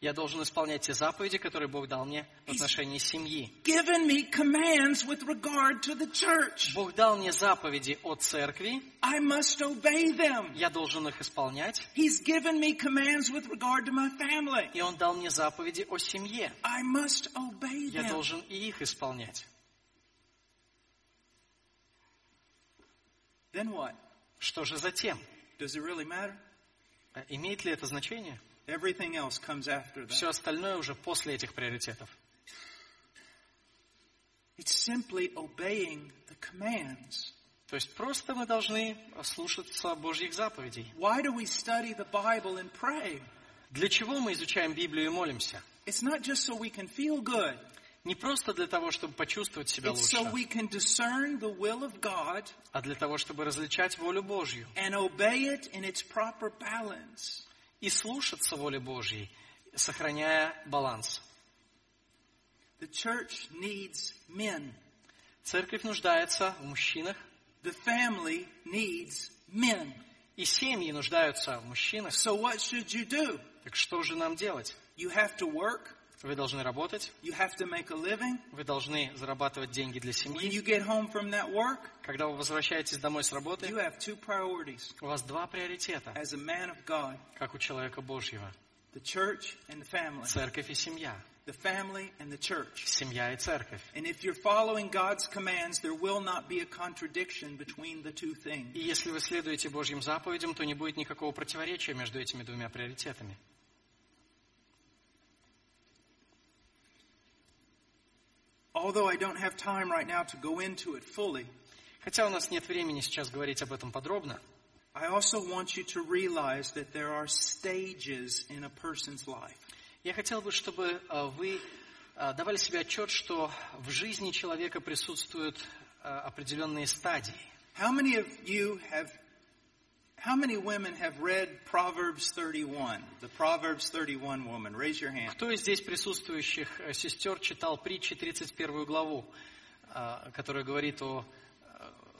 Я должен исполнять те заповеди, которые Бог дал мне в отношении семьи. Given me commands with regard to the church. Бог дал мне заповеди о церкви, I must obey them. я должен их исполнять, He's given me commands with regard to my family. и Он дал мне заповеди о семье. I must obey Я them. должен и их исполнять. Then what? Что же затем? Does it really matter? А Имеет ли это значение? Everything else comes after that. Все остальное уже после этих приоритетов. It's simply obeying the commands. То есть просто мы должны слушаться Божьих заповедей. Why do we study the Bible and pray? Для чего мы изучаем Библию и молимся? It's not just so we can feel good. Не просто для того, чтобы почувствовать себя It's so лучше, we can discern the will of God а для того, чтобы различать волю Божью and obey it in its proper balance. и слушаться воли Божьей, сохраняя баланс. The church needs men. Церковь нуждается в мужчинах, The family needs men. и семьи нуждаются в мужчинах. So what should you do? Так что же нам делать? You have to work. Вы должны работать, You have to make a living. вы должны зарабатывать деньги для When семьи. you get home from that work, Когда вы возвращаетесь домой с you работы, have two priorities у вас два приоритета, as a man of God как у человека Божьего. the church and the family. Церковь и семья. The family and the church. Семья и церковь. And if you're following God's commands, there will not be a contradiction between the two things. И если вы следуете Божьим заповедям, то не будет никакого противоречия между этими двумя приоритетами. Although I don't have time right now to go into it fully, Хотя у нас нет времени сейчас говорить об этом подробно, I also want you to realize that there are stages in a person's life. я хотел бы, чтобы э, вы э, давали себе отчет, что в жизни человека присутствуют э, определенные стадии. How many of you have, how many women have read Proverbs 31? The Proverbs 31 woman. Raise your hand. Кто из здесь присутствующих э, сестер читал притчи 31 главу, э, которая говорит о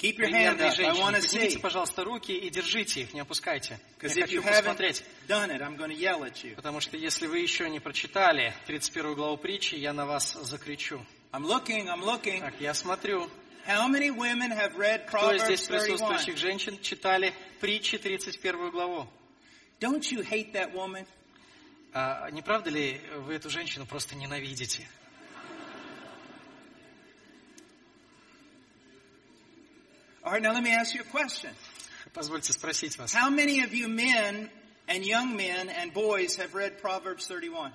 Keep your hand up. I want to Поднимите, пожалуйста, руки и держите их, не опускайте. Я хочу посмотреть. done it, I'm going to yell at you. Потому что если вы еще не прочитали 31 главу притчи, я на вас закричу. I'm looking, I'm looking. Так, я смотрю, How many women have read кто из здесь Proverbs 31? присутствующих женщин читали притчи 31 главу. Don't you hate that woman? А не правда ли вы эту женщину просто ненавидите? All right, now let me ask you a question. Позвольте спросить вас. How many of you men and young men and boys have read Proverbs 31?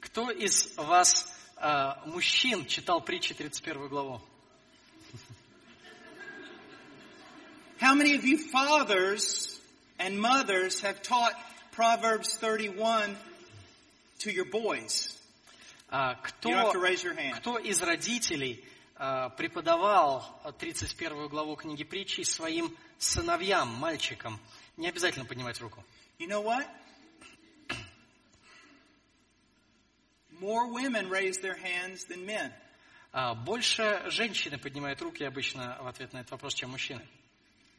Кто из вас, а, мужчин, читал притчи 31 главу? How many of you fathers and mothers have taught Proverbs 31 to your boys? А, You don't have Кто, to raise your hand. кто из родителей а, преподавал 31 главу книги притчи своим сыновьям, мальчикам? Не обязательно поднимать руку. You know what? More women raise their hands than men. А, Больше женщины поднимают руки обычно в ответ на этот вопрос, чем мужчины.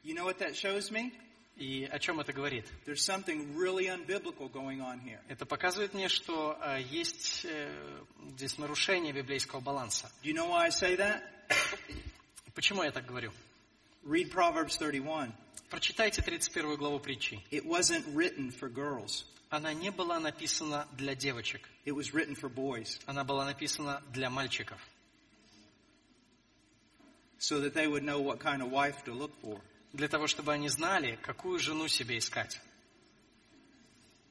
You know what that shows me? И о чем это говорит? There's something really unbiblical going on here. Это показывает мне, что а, есть э, здесь нарушение библейского баланса. Do you know why I say that? Почему я так говорю? Read Proverbs 31. Прочитайте 31 главу притчи. It wasn't written for girls. Она не была написана для девочек. It was written for boys Она была написана для мальчиков. so that they would know what kind of wife to look for. Для того, чтобы они знали, какую жену себе искать.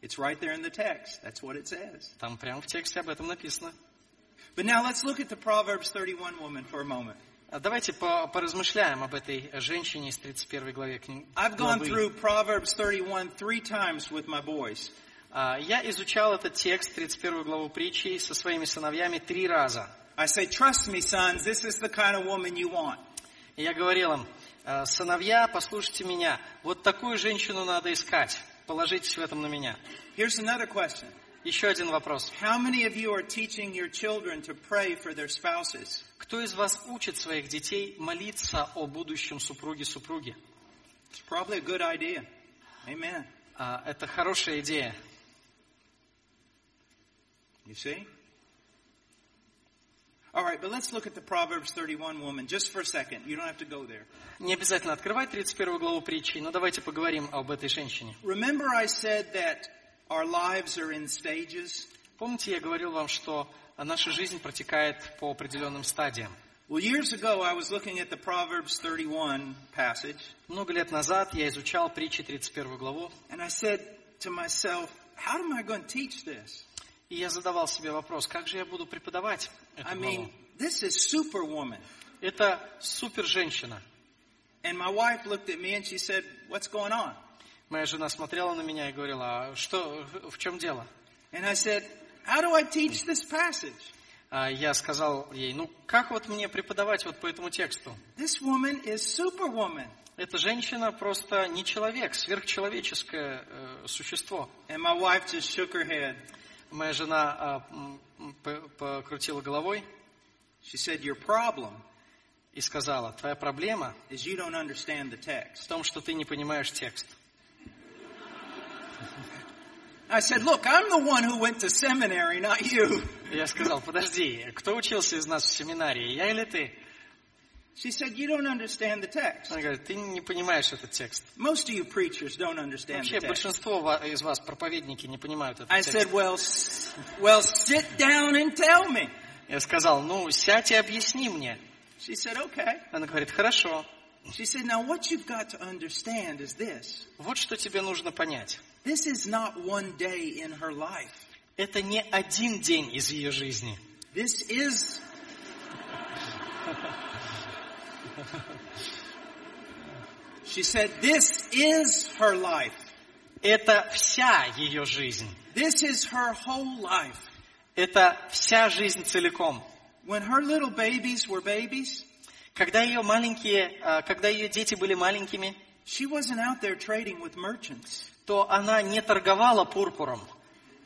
It's right there in the text. That's what it says. Там прямо в тексте об этом написано. But now let's look at the Proverbs 31 woman for a moment. А Давайте по- поразмышляем об этой женщине из 31 главе книги. I've gone through Proverbs 31 three times with my boys. А, Я изучал этот текст, 31 главу притчи, со своими сыновьями три раза. I say, trust me, sons, this is the kind of woman you want. И я говорил им, «Э, сыновья, послушайте меня, вот такую женщину надо искать, положитесь в этом на меня. Here's another question. Еще один вопрос. How many of you are teaching your children to pray for their spouses? Кто из вас учит своих детей молиться о будущем супруге-супруге? It's probably a good idea. Amen. А, Это хорошая идея. You see? All right, but let's look at the Proverbs 31 woman just for a second. You don't have to go there. Не обязательно открывать 31 главу притчи, но давайте поговорим об этой женщине. Remember I said that our lives are in stages? Помните, я говорил вам, что наша жизнь протекает по определенным стадиям. Well, years ago I was looking at the Proverbs 31 passage, Много лет назад я изучал притчи 31 главу, and I said to myself, how am I going to teach this? И я задавал себе вопрос, как же я буду преподавать эту I главу? mean, this is superwoman. Это супер женщина. And my wife looked at me and she said, what's going on? Моя жена смотрела на меня и говорила, а что, в чем дело? And I said, how do I teach this passage? А я сказал ей, ну как вот мне преподавать вот по этому тексту? This woman is superwoman. Эта женщина просто не человек, сверхчеловеческое э, существо. And my wife just shook her head. Моя жена а, покрутила головой She said, your problem и сказала, твоя проблема is you don't understand the в text. том, что ты не понимаешь текст. I said, look, I'm the one who went to seminary, not you. Я сказал, подожди, кто учился из нас в семинарии, я или ты? She said, you don't understand the text. Она говорит, ты не понимаешь этот текст. Most of you preachers don't understand Вообще, the text. большинство из вас, проповедники, не понимают этот I текст. said, well, well, sit down and tell me. Я сказал, ну, сядь и объясни мне. She said, okay. Она говорит, хорошо. She said, now what you've got to understand is this. Вот что тебе нужно понять. This is not one day in her life. Это не один день из ее жизни. This is. She said, this is her life. Это вся ее жизнь. This is her whole life. Это вся жизнь целиком. When her little babies were babies, Когда ее маленькие, а, когда ее дети были маленькими, she wasn't out there trading with merchants. то она не торговала пурпуром.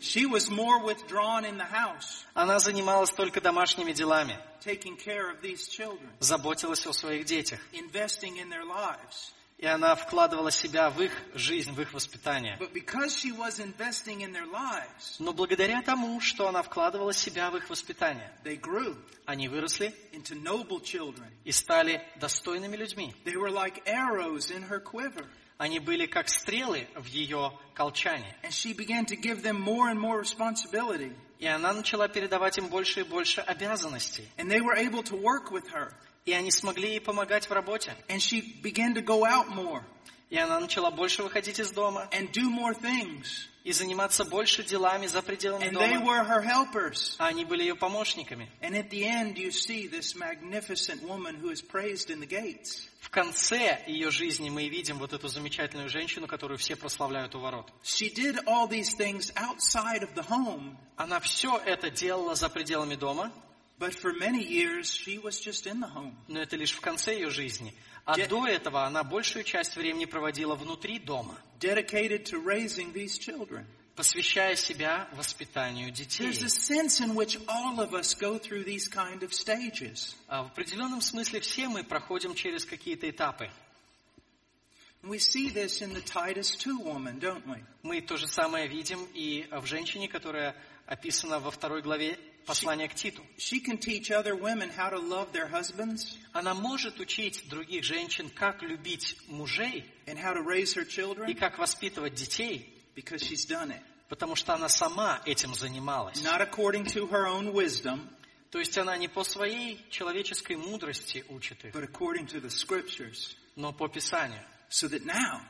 She was more withdrawn in the house, Она занималась только домашними делами, taking care of these children, заботилась о своих детях. investing in their lives. И она вкладывала себя в их жизнь, в их воспитание. But because she was investing in their lives, Но благодаря тому, что она вкладывала себя в их воспитание, they grew они выросли into noble children. и стали достойными людьми. They were like arrows in her quiver. Они были как стрелы в ее колчане. And she began to give them more and more responsibility. И она начала передавать им больше и больше обязанностей. And they were able to work with her. И они смогли ей помогать в работе. And she began to go out more И она начала больше выходить из дома and do more things. И заниматься больше делами за пределами And they дома. were her helpers. А они были ее помощниками. And at the end, you see this magnificent woman who is praised in the gates. В конце ее жизни мы видим вот эту замечательную женщину, которую все прославляют у ворот. She did all these things outside of the home, Она все это делала за пределами дома, But for many years, she was just in the home. Но это лишь в конце ее жизни. А Де- до этого она большую часть времени проводила внутри дома, dedicated to raising these children. посвящая себя воспитанию детей. There's a sense in which all of us go through these kind of stages. А В определенном смысле все мы проходим через какие-то этапы. We see this in the Titus 2 woman, don't we? Мы то же самое видим и в женщине, которая описана во второй главе послания к Титу. She can teach other women how to love their husbands Она может учить других женщин, как любить мужей and how to raise her и children как воспитывать детей, because she's done it. потому что она сама этим занималась. Not according to her own wisdom, То есть она не по своей человеческой мудрости учит их, but according to the scriptures. но по Писанию. So that now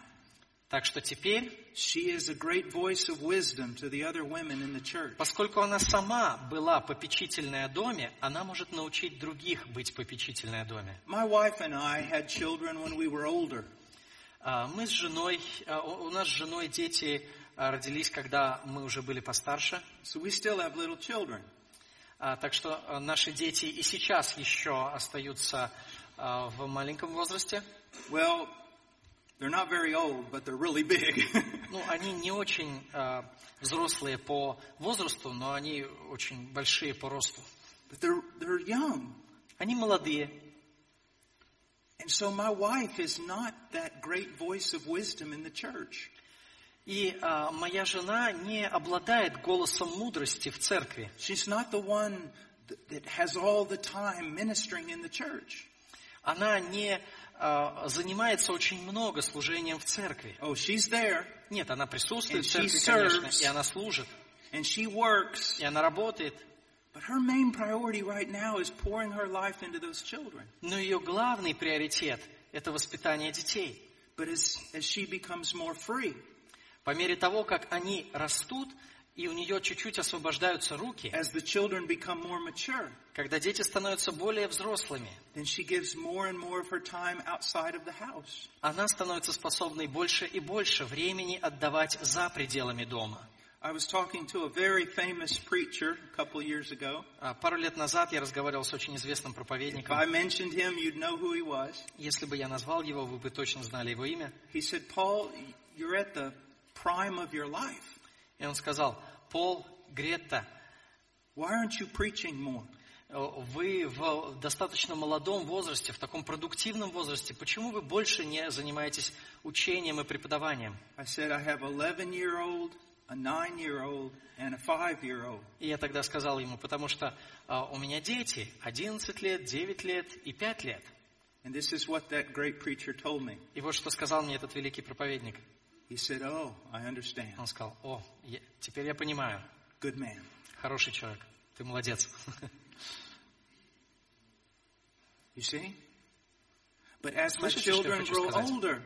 Так что теперь, she is a great voice of wisdom to the other women in the church. поскольку она сама была попечительной о доме, она может научить других быть попечительной о доме. My wife and I had children when we were older. А, Мы с женой, а, у нас с женой дети а, родились, когда мы уже были постарше. So we still have little children. Так что наши дети и сейчас еще остаются в маленьком возрасте. Well, they're not very old, but they're really big. Ну, они не очень а, взрослые по возрасту, но они очень большие по росту. but they're, they're young. Они молодые. And so my wife is not that great voice of wisdom in the church. И а, моя жена не обладает голосом мудрости в церкви. She's not the one th- that has all the time ministering in the church. Она не а, занимается очень много служением в церкви. Oh, she's there Нет, она присутствует And в церкви, she конечно, serves. и она служит, and she works, и она работает. but her main priority right now is pouring her life into those children. Но ее главный приоритет – это воспитание детей. But as, as she becomes more free, По мере того, как они растут, и у нее чуть-чуть освобождаются руки, as the children become more mature, когда дети становятся более взрослыми, then she gives more and more of her time outside of the house. она становится способной больше и больше времени отдавать за пределами дома. I was talking to a very famous preacher a couple of years ago. А, Пару лет назад я разговаривал с очень известным If проповедником. I mentioned him, you'д know who he was. Если бы я назвал его, вы бы точно знали его имя. He said, Paul, you're at the prime of your life. И он сказал, Пол, Гретта, Why aren't you preaching more? э, вы в достаточно молодом возрасте, в таком продуктивном возрасте, почему вы больше не занимаетесь учением и преподаванием? I said, I have 11 year old, a nine year old, and a five year old. И я тогда сказал ему, потому что а, у меня дети 11 лет, 9 лет и 5 лет. And this is what that great preacher told me. И вот что сказал мне этот великий проповедник. He said, Oh, I understand. Он сказал, о, я- теперь я понимаю, Good man. хороший человек, ты молодец. You see? But as my children grow older,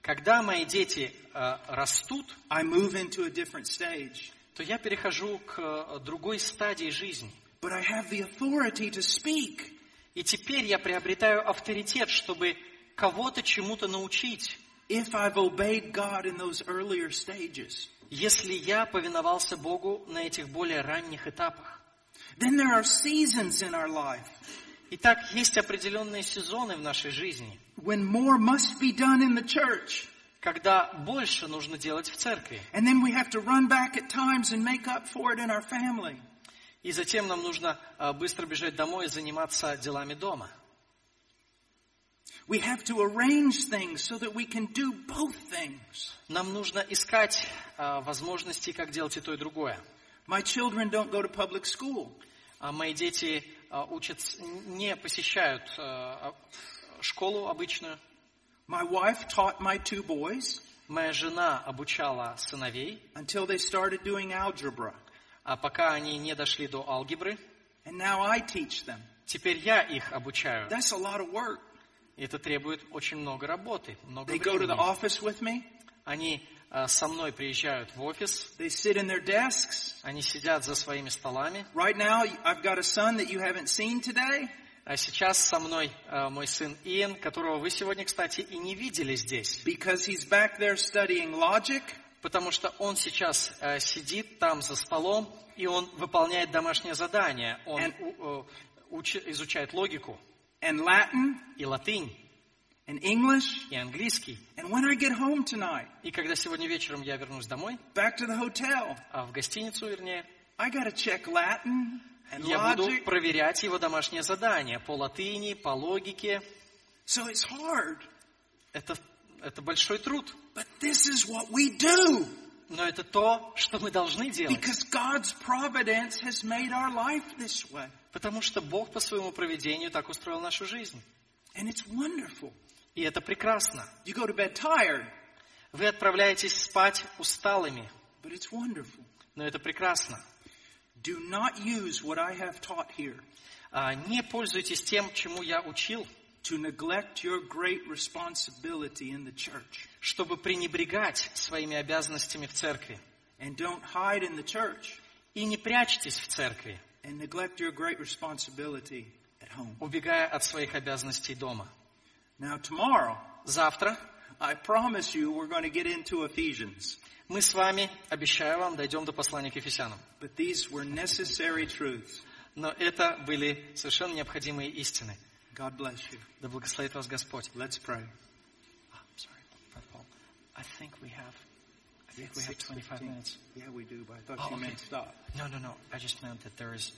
Когда мои дети э, растут, I move into a different stage. то я перехожу к э, другой стадии жизни. But I have the authority to speak. И теперь я приобретаю авторитет, чтобы кого-то чему-то научить, If I've obeyed God in those earlier stages, если я повиновался Богу на этих более ранних этапах. then there are seasons in our life Итак, есть определенные сезоны в нашей жизни, when more must be done in the church. когда больше нужно делать в церкви. And then we have to run back at times and make up for it in our family. И затем нам нужно а, быстро бежать домой и заниматься делами дома. We have to arrange things so that we can do both things. Нам нужно искать а, возможности, как делать и то, и другое. My children don't go to public school. А мои дети а, учатся, не посещают а, а, школу обычную. My wife taught my two boys Моя жена обучала сыновей, until they started doing algebra. а пока они не дошли до алгебры, And now I teach them. теперь я их обучаю. That's a lot of work. И Это требует очень много работы, много They go to the office with me. Они а, со мной приезжают в офис, They sit in their desks. они сидят за своими столами. Right now, I've got a son that you haven't seen today. А сейчас со мной а, мой сын Иэн, которого вы сегодня, кстати, и не видели здесь, because he's back there studying logic. потому что он сейчас а, сидит там за столом, и он выполняет домашнее задание. Он And- у- э, учи- изучает логику and Latin и латынь, and English. и английский. And when I get home tonight, И когда сегодня вечером я вернусь домой, back to the hotel, а в гостиницу, вернее, I got to check Latin and я буду logic. проверять его домашнее задание по латыни, по логике. So it's hard. Это, это большой труд. But this is what we do Но это то, что мы должны делать. because God's providence has made our life this way. Потому что Бог по своему проведению так устроил нашу жизнь. And it's wonderful. И это прекрасно. You go to bed tired, Вы отправляетесь спать усталыми, but it's wonderful. но это прекрасно. Do not use what I have taught here А, Не пользуйтесь тем, чему я учил, to neglect your great responsibility in the church. чтобы пренебрегать своими обязанностями в церкви. And don't hide in the church И не прячьтесь в церкви, and neglect your great responsibility at home. убегая от своих обязанностей дома. Now, tomorrow, Завтра I promise you we're going to get into Ephesians. мы с вами, обещаю вам, дойдем до послания к Ефесянам. But these were necessary truths. Но это были совершенно необходимые истины. God bless you. Да благословит вас Господь. Let's pray. Ah, I'm sorry, Brother Paul. I think we have, I think we have 25 6:15. minutes. Yeah, we do, but I thought Oh, you okay. meant stop. No, no, no. I just meant that there is,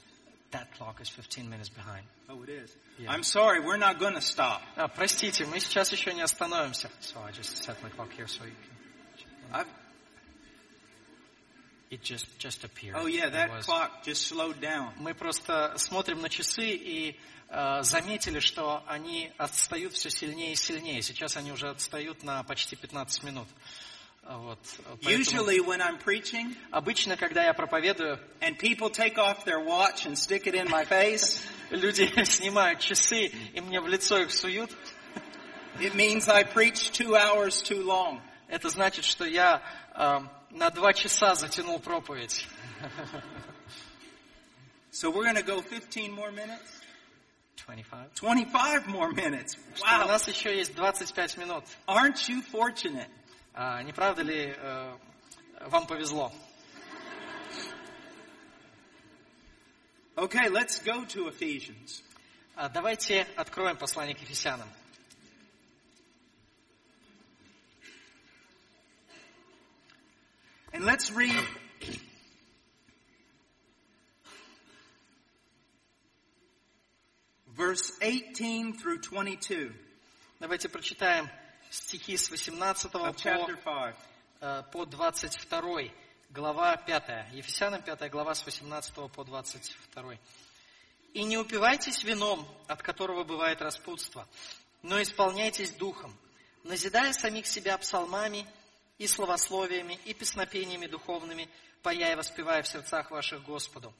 that clock is 15 minutes behind. Oh, it is. Yeah. I'm sorry, we're not going to stop. А, простите, мы сейчас еще не остановимся. So I just set my clock here so you can... I've, It just, just appeared. oh, yeah, that was- clock just slowed down. Мы просто смотрим на часы и э, заметили, что они отстают все сильнее и сильнее. Сейчас они уже отстают на почти 15 минут. А Вот. Поэтому Usually, when I'm preaching Обычно, когда я проповедую, and people take off their watch and stick it in my face, люди снимают часы и мне в лицо их суют. it means I preached two hours too long. Это значит, что я э, на два часа затянул проповедь. So we're going to go 15 more minutes? 25. 25 more minutes. Что У Wow. нас еще есть 25 минут. Aren't you fortunate? А, не правда ли э, вам повезло? Okay, let's go to Ephesians. А, давайте откроем послание к Ефесянам. And let's read verse 18 through 22 Давайте прочитаем стихи с 18 of по, chapter 5. э, по 22, глава 5. Ефесянам 5 глава с 18 по 22. «И не упивайтесь вином, от которого бывает распутство, но исполняйтесь духом, назидая самих себя псалмами и словословиями и песнопениями духовными, поя и воспевая в сердцах ваших Господу,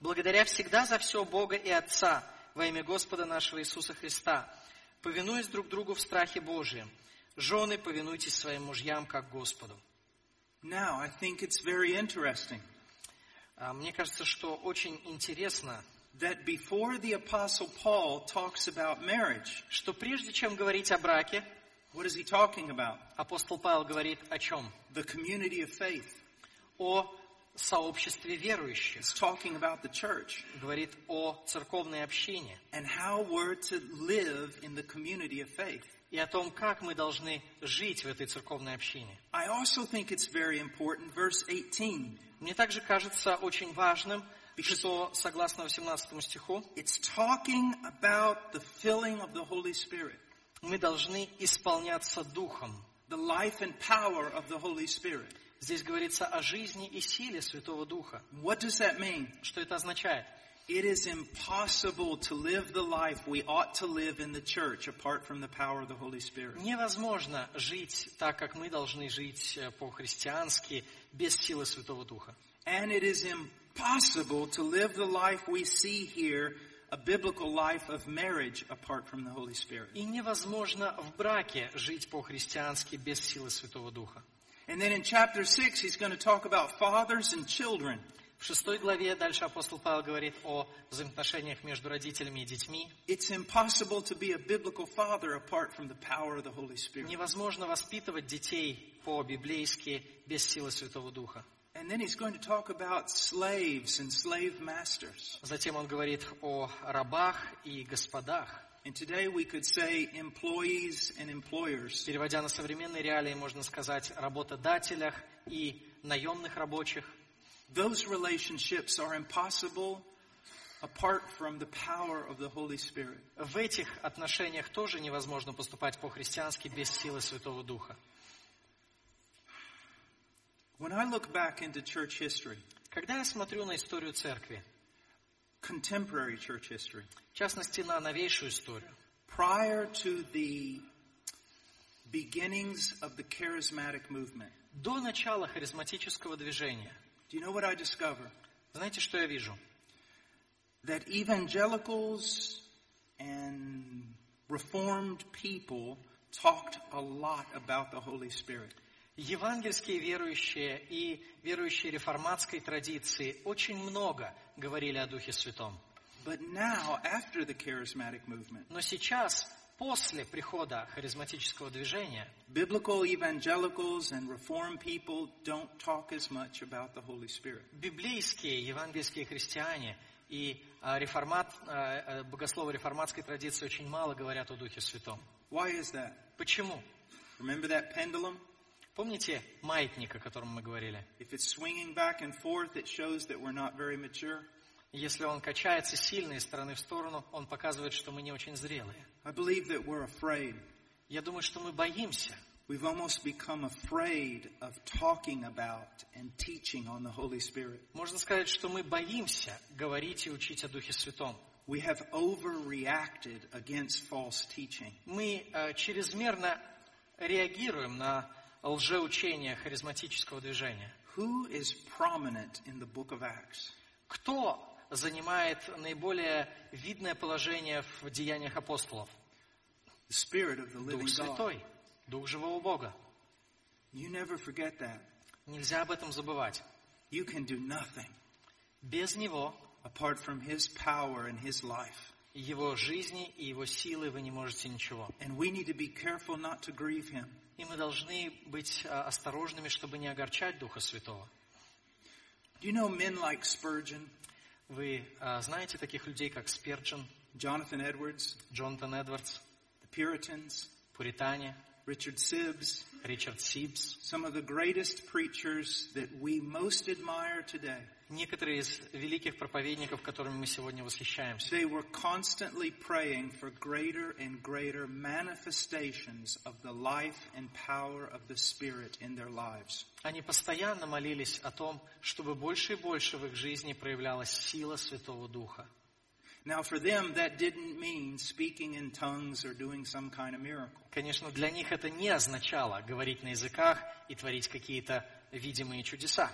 благодаря всегда за все Бога и Отца во имя Господа нашего Иисуса Христа, повинуясь друг другу в страхе Божием. Жены, повинуйтесь своим мужьям, как Господу. Now, I think it's very interesting А, Мне кажется, что очень интересно, that before the Apostle Paul talks about marriage, что прежде чем говорить о браке, what is he talking about? апостол Павел говорит о чем? The community of faith. О сообществе верующих, It's talking about the church говорит о церковной общине and how we're to live in the community of faith. И о том, как мы должны жить в этой церковной общине. I also think it's very important, verse 18. Мне также кажется очень важным, что, согласно 18 стиху, It's talking about the filling of the Holy Spirit, мы должны исполняться Духом. the life and power of the Holy Spirit. Здесь говорится о жизни и силе Святого Духа. What does that mean? Что это означает? It is impossible to live the life we ought to live in the church apart from the power of the Holy Spirit. Невозможно жить так, как мы должны жить э, по-христиански, без силы Святого Духа. And it is impossible to live the life we see here, a biblical life of marriage apart from the Holy Spirit. И невозможно в браке жить по-христиански без силы Святого Духа. And then in chapter 6, he's going to talk about fathers and children. В шестой главе дальше апостол Павел говорит о взаимоотношениях между родителями и детьми. Невозможно воспитывать детей по-библейски без силы Святого Духа. And then he's going to talk about slaves and slave masters. Затем он говорит о рабах и господах. And today we could say employees and employers. Переводя на современные реалии, можно сказать работодателях и наемных рабочих. Those relationships are impossible apart from the power of the Holy Spirit. В этих отношениях тоже невозможно поступать по-христиански без силы Святого Духа. When I look back into church history, Когда я смотрю на историю церкви, contemporary church history, в частности на новейшую историю, prior to the beginnings of the charismatic movement, до начала харизматического движения, do you know what I discover? знаете, что я вижу? That evangelicals and reformed people talked a lot about the Holy Spirit. Евангельские верующие и верующие реформатской традиции очень много говорили о Духе Святом. But now, after the charismatic movement, Но сейчас, после прихода харизматического движения, biblical evangelicals and reformed people don't talk as much about the Holy Spirit. библейские евангельские христиане и а, реформат, а, а, богословы реформатской традиции очень мало говорят о Духе Святом. Why is that? Почему? Remember that pendulum? Помните маятник, о котором мы говорили? If it's swinging back and forth, it shows that we're not very mature. Если он качается сильно из стороны в сторону, он показывает, что мы не очень зрелые. I believe that we're afraid. Я думаю, что мы боимся. We've almost become afraid of talking about and teaching on the Holy Spirit. Можно сказать, что мы боимся говорить и учить о Духе Святом. We have overreacted against false teaching. Мы э, чрезмерно реагируем на лжеучение харизматического движения. Who is prominent in the book of Acts? Кто занимает наиболее видное положение в деяниях апостолов? Дух. Святой, Дух живого Бога. Нельзя об этом забывать. Без Него, apart from His power and His life. Его жизни и Его силы вы не можете ничего. И мы должны быть э, осторожными, чтобы не огорчать Духа Святого. You know men like Spurgeon, Вы э, знаете таких людей, как Сперджин, Jonathan Edwards, Джонатан Эдвардс, the Puritans, Пуритане, Richard Sibbs, Ричард Сибс. some of the greatest preachers that we most admire today? Некоторые из великих проповедников, которыми мы сегодня восхищаемся. They were constantly praying for greater and greater manifestations of the life and power of the Spirit in their lives. Они постоянно молились о том, чтобы больше и больше в их жизни проявлялась сила Святого Духа. Now, for them, that didn't mean speaking in tongues or doing some kind of miracle. Конечно, для них это не означало говорить на языках и творить какие-то видимые чудеса.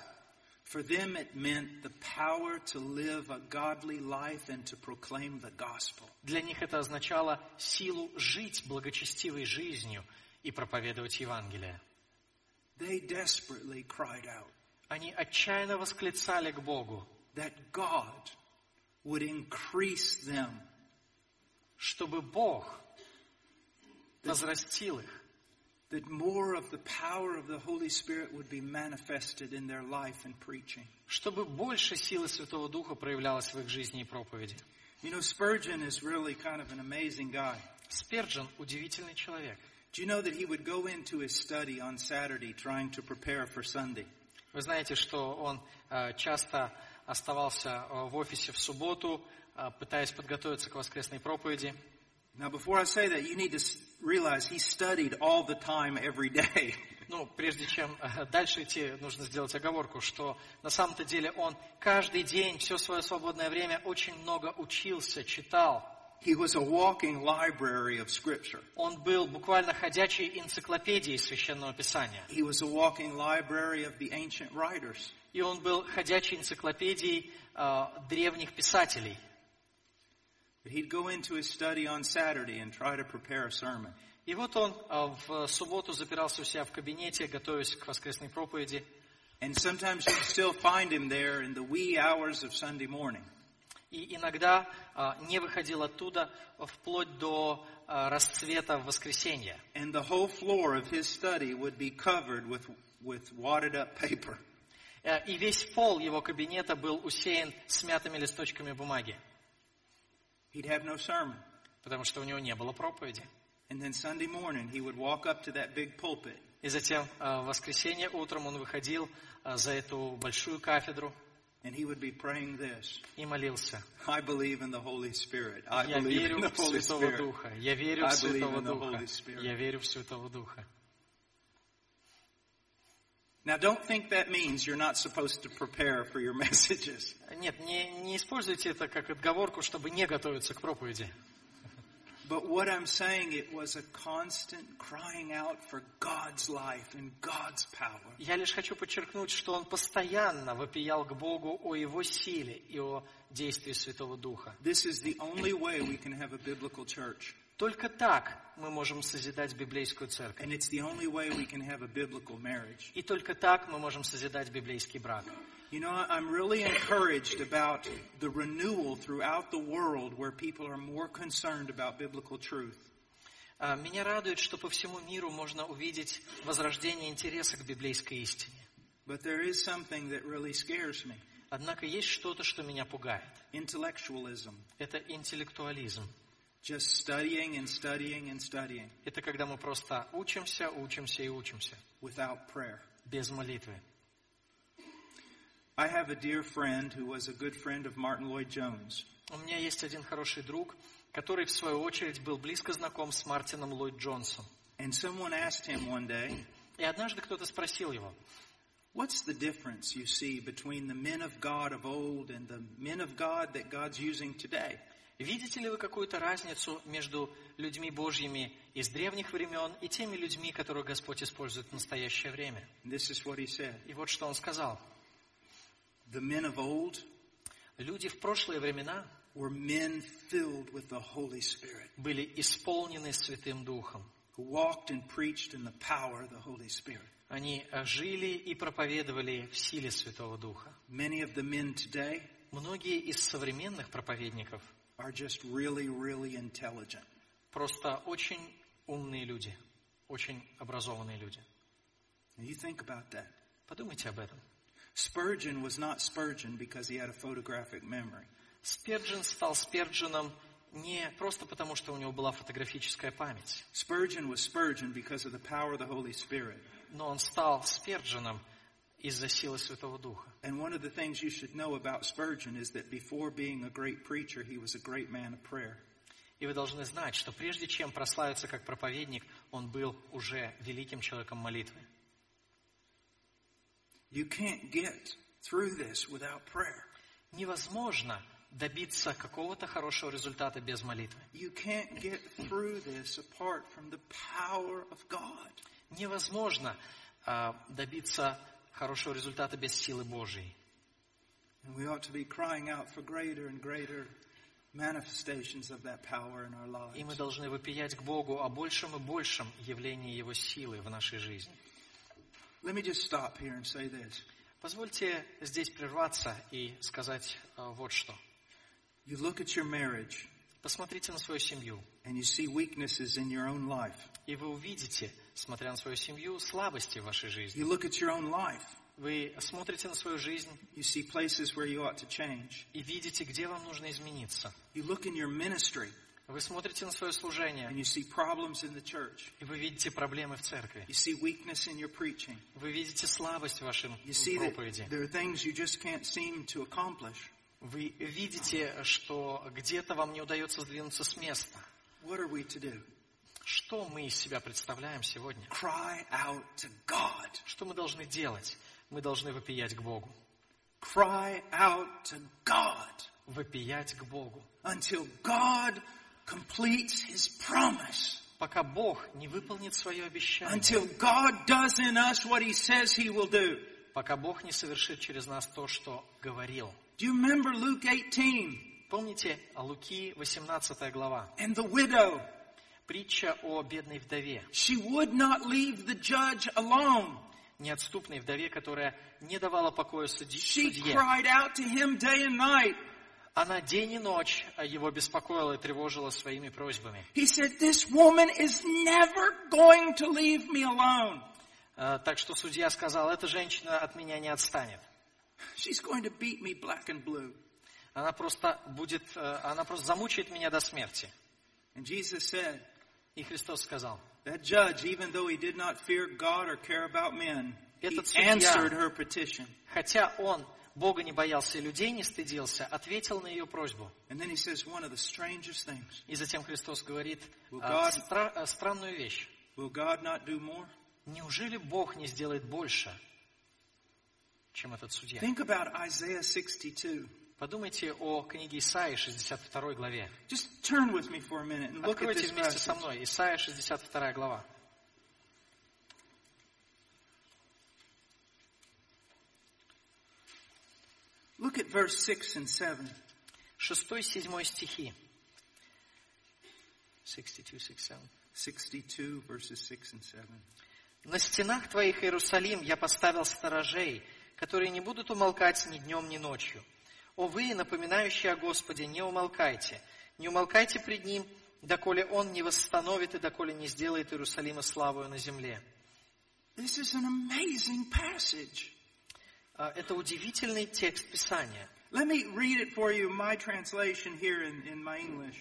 For them, it meant the power to live a godly life and to proclaim the gospel. Для них это означало силу жить благочестивой жизнью и проповедовать Евангелие. They desperately cried out Они отчаянно восклицали к Богу, that God would increase them, чтобы Бог возрастил их, that more of the power of the Holy Spirit would be manifested in their life and preaching. чтобы больше силы Святого Духа проявлялась в их жизни и проповеди. You know, Spurgeon is really kind of an amazing guy. Спирджин – удивительный человек. Do you know that he would go into his study on Saturday trying to prepare for Sunday? Вы знаете, что он э, часто оставался э, в офисе в субботу, э, пытаясь подготовиться к воскресной проповеди. Now, before I say that, you need to realize he studied all the time, every day. Ну, прежде чем э, дальше идти, нужно сделать оговорку, что на самом-то деле он каждый день, все свое свободное время очень много учился, читал. He was a walking library of Scripture. Он был буквально ходячей энциклопедией Священного Писания. He was a walking library of the ancient writers. И он был ходячей энциклопедией э, древних писателей. But he'd go into his study on Saturday and try to prepare a sermon. И вот он э, в субботу запирался у себя в кабинете, готовясь к воскресной проповеди. And sometimes you'd still find him there in the wee hours of Sunday morning. И иногда э, не выходил оттуда вплоть до э, расцвета в воскресенье. And the whole floor of his study would be covered with, with wadded up paper. Э, И весь пол его кабинета был усеян смятыми листочками бумаги, He'd have no sermon. потому что у него не было проповеди. And then Sunday morning, he would walk up to that big pulpit И затем э, в воскресенье утром он выходил э, за эту большую кафедру and he would be praying this и молился. I believe in the Holy Spirit. I Я believe in верю the Holy Святого Spirit. Духа. Я верю в Святого Духа. Я верю в Святого Духа. Now, don't think that means you're not supposed to prepare for your messages. Нет, не, не используйте это как отговорку, чтобы не готовиться к проповеди. But what I'm saying, it was a constant crying out for God's life and God's power. Я лишь хочу подчеркнуть, что он постоянно вопиял к Богу о Его силе и о действии Святого Духа. This is the only way we can have a biblical church. Только так мы можем созидать библейскую церковь. И только так мы можем созидать библейский брак. You know, I'm really encouraged about the renewal throughout the world where people are more concerned about biblical truth. А, Меня радует, что по всему миру можно увидеть возрождение интереса к библейской истине. But there is something that really scares me Однако есть что-то, что меня пугает. intellectualism. Это интеллектуализм. Just studying and studying and studying Это когда мы просто учимся, учимся и учимся, without prayer. без молитвы. I have a dear friend who was a good friend of Martin Lloyd Jones. У меня есть один хороший друг, который, в свою очередь, был близко знаком с Мартином Ллойд Джонсом. And someone asked him one day, И однажды кто-то спросил его, What's the difference you see between the men of God of old and the men of God that God's using today? Видите ли вы какую-то разницу между людьми Божьими из древних времен и теми людьми, которых Господь использует в настоящее время? И вот что он сказал. The men of old Люди в прошлые времена were men filled with the Holy Spirit, были исполнены Святым Духом. Они жили и проповедовали в силе Святого Духа. Многие из современных проповедников are just really, really intelligent. просто очень умные люди, очень образованные люди. And you think about that. Подумайте об этом. Spurgeon was not Spurgeon because he had a photographic memory. Сперджин стал Сперджином не просто потому, что у него была фотографическая память, Spurgeon was Spurgeon because of the power of the Holy Spirit. но он стал Сперджином из-за силы Святого Духа. And one of the things you should know about Spurgeon is that before being a great preacher, he was a great man of prayer. И вы должны знать, что прежде чем прославиться как проповедник, он был уже великим человеком молитвы. You can't get through this without prayer. Невозможно добиться какого-то хорошего результата без молитвы. You can't get through this apart from the power of God. Невозможно а, добиться хорошего результата без силы Божьей. И мы должны вопиять к Богу о большем и большем явлении Его силы в нашей жизни. Let me just stop here and say this. Позвольте здесь прерваться и сказать а, вот что. You look at your marriage Посмотрите на свою семью, and you see weaknesses in your own life. и вы увидите, смотря на свою семью, слабости в вашей жизни. You look at your own life. Вы смотрите на свою жизнь You see places where you ought to change. и видите, где вам нужно измениться. You look in your ministry Вы смотрите на свое служение, and you see problems in the church. и вы видите проблемы в церкви. You see weakness in your preaching. Вы видите слабость в вашем You see that проповеди. there are things you just can't seem to accomplish. Вы видите, что где-то вам не удается сдвинуться с места. What are we to do? Что мы из себя представляем сегодня? Cry out to God. Что мы должны делать? Мы должны вопиять к Богу. Cry out to God Вопиять к Богу. until God completes His promise. Пока Бог не выполнит свое обещание. Until God does in us what He says He will do. Пока Бог не совершит через нас то, что говорил. Do you remember Luke 18 Помните Луки, 18 глава? and the widow? Притча о бедной вдове. She would not leave the judge alone. Неотступной вдове, которая не давала покоя суди- She судье. cried out to Him day and night. Она день и ночь его беспокоила и тревожила своими просьбами. He said, This woman is never going to leave me alone. Э, Так что судья сказал, эта женщина от меня не отстанет. She's going to beat me black and blue. Она просто будет, э, она просто замучает меня до смерти. And Jesus said, И Христос сказал, that judge, even though he did not fear God or care about men, he answered her petition. хотя он Бога не боялся и людей не стыдился, ответил на ее просьбу. And then he says one of the strangest things. И затем Христос говорит стра- а, странную вещь. Will God not do more? Неужели Бог не сделает больше, чем этот судья? Think about Isaiah 62. Подумайте о книге Исаии, 62 главе. Just turn with me for a minute and look at Откройте this вместе со passage. мной. Исаия, 62 глава. Look at verse 6 and 7. 6-7 стихи. 62, 6, 7. 62 verses 6 and 7. На стенах твоих, Иерусалим, я поставил сторожей, которые не будут умолкать ни днем, ни ночью. О вы, напоминающие о Господе, не умолкайте, не умолкайте пред Ним, доколе Он не восстановит и доколе не сделает Иерусалима славою на земле. This is an amazing passage. А, Это удивительный текст Писания. Let me read it for you, my translation here in, in my English.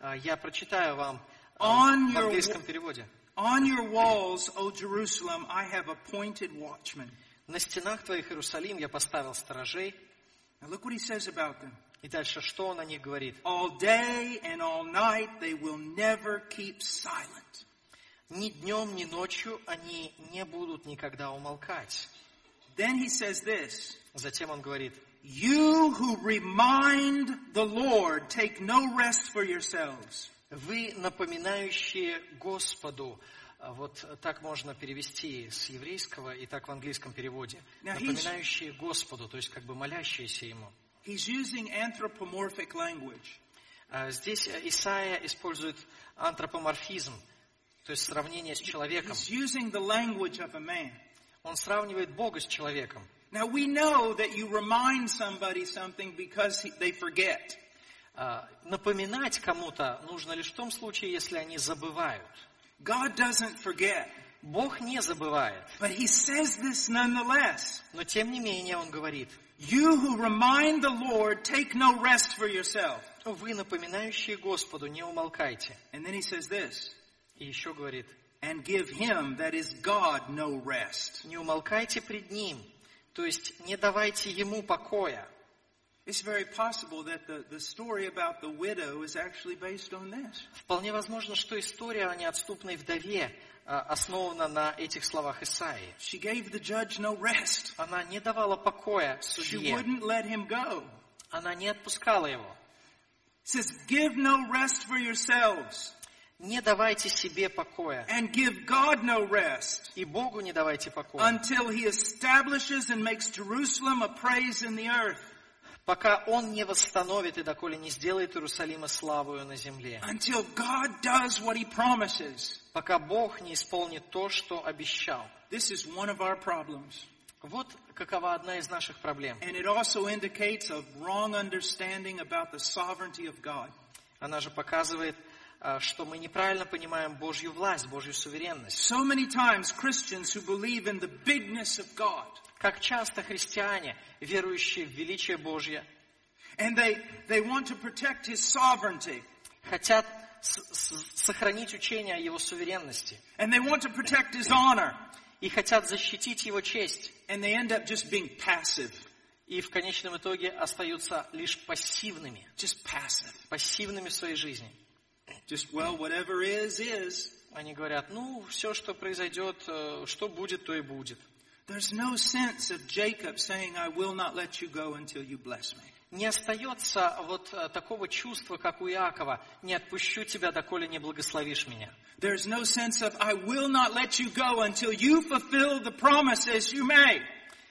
А, Я прочитаю вам а, On в your английском переводе. On your walls, O Jerusalem, I have appointed watchmen. На стенах твоих, Иерусалим, я поставил сторожей. Now look what he says about them. И дальше, что он о них говорит? All day and all night they will never keep silent. Ни днем, ни ночью они не будут никогда умолкать. Then he says this, Затем он говорит, You who remind the Lord, take no rest for yourselves. вы напоминающие Господу, вот так можно перевести с еврейского и так в английском переводе. Напоминающие Господу, то есть как бы молящиеся Ему. He's using anthropomorphic language. А Здесь Исаия использует антропоморфизм, то есть сравнение с человеком. He's using the language of a man. Он сравнивает Бога с человеком. Now we know that you remind somebody something because he- they forget. А, Напоминать кому-то нужно лишь в том случае, если они забывают. God doesn't forget. Бог не забывает, But he says this nonetheless. но тем не менее Он говорит, You who remind the Lord, take no rest for yourself. вы, напоминающие Господу, не умолкайте. And then he says this, И еще говорит, and give him, that is God, no rest. не умолкайте пред Ним, то есть не давайте Ему покоя. It's very possible that the, the story about the widow is actually based on this. Вполне возможно, что история о неотступной вдове а, основана на этих словах Исаии. She gave the judge no rest. Она не давала покоя She судье, wouldn't let him go. она не отпускала его. It says, give no rest for yourselves Не давайте себе покоя, and give God no rest и Богу не давайте покоя, until he establishes and makes Jerusalem a praise in the earth. Пока Он не восстановит и доколе не сделает Иерусалима славою на земле, Until God does what he promises. пока Бог не исполнит то, что обещал. This is one of our problems. Вот какова одна из наших проблем. And it also indicates a wrong understanding about the sovereignty of God. Она же показывает, а, что мы неправильно понимаем Божью власть, Божью суверенность. So many times Christians who believe in the bigness of God Как часто христиане, верующие в величие Божье, and they, they want to protect his sovereignty хотят сохранить учение о его суверенности and they want to protect his honor и хотят защитить его честь, and they end up just being passive. и в конечном итоге остаются лишь пассивными, Just passive. пассивными в своей жизни. Just, well, whatever is, is. Они говорят, ну, все, что произойдет, э, что будет, то и будет. There's no sense of Jacob saying, I will not let you go until you bless me. Не остается вот э, такого чувства, как у Иакова, не отпущу тебя, доколе не благословишь меня. There's no sense of, I will not let you go until you fulfill the promises you made.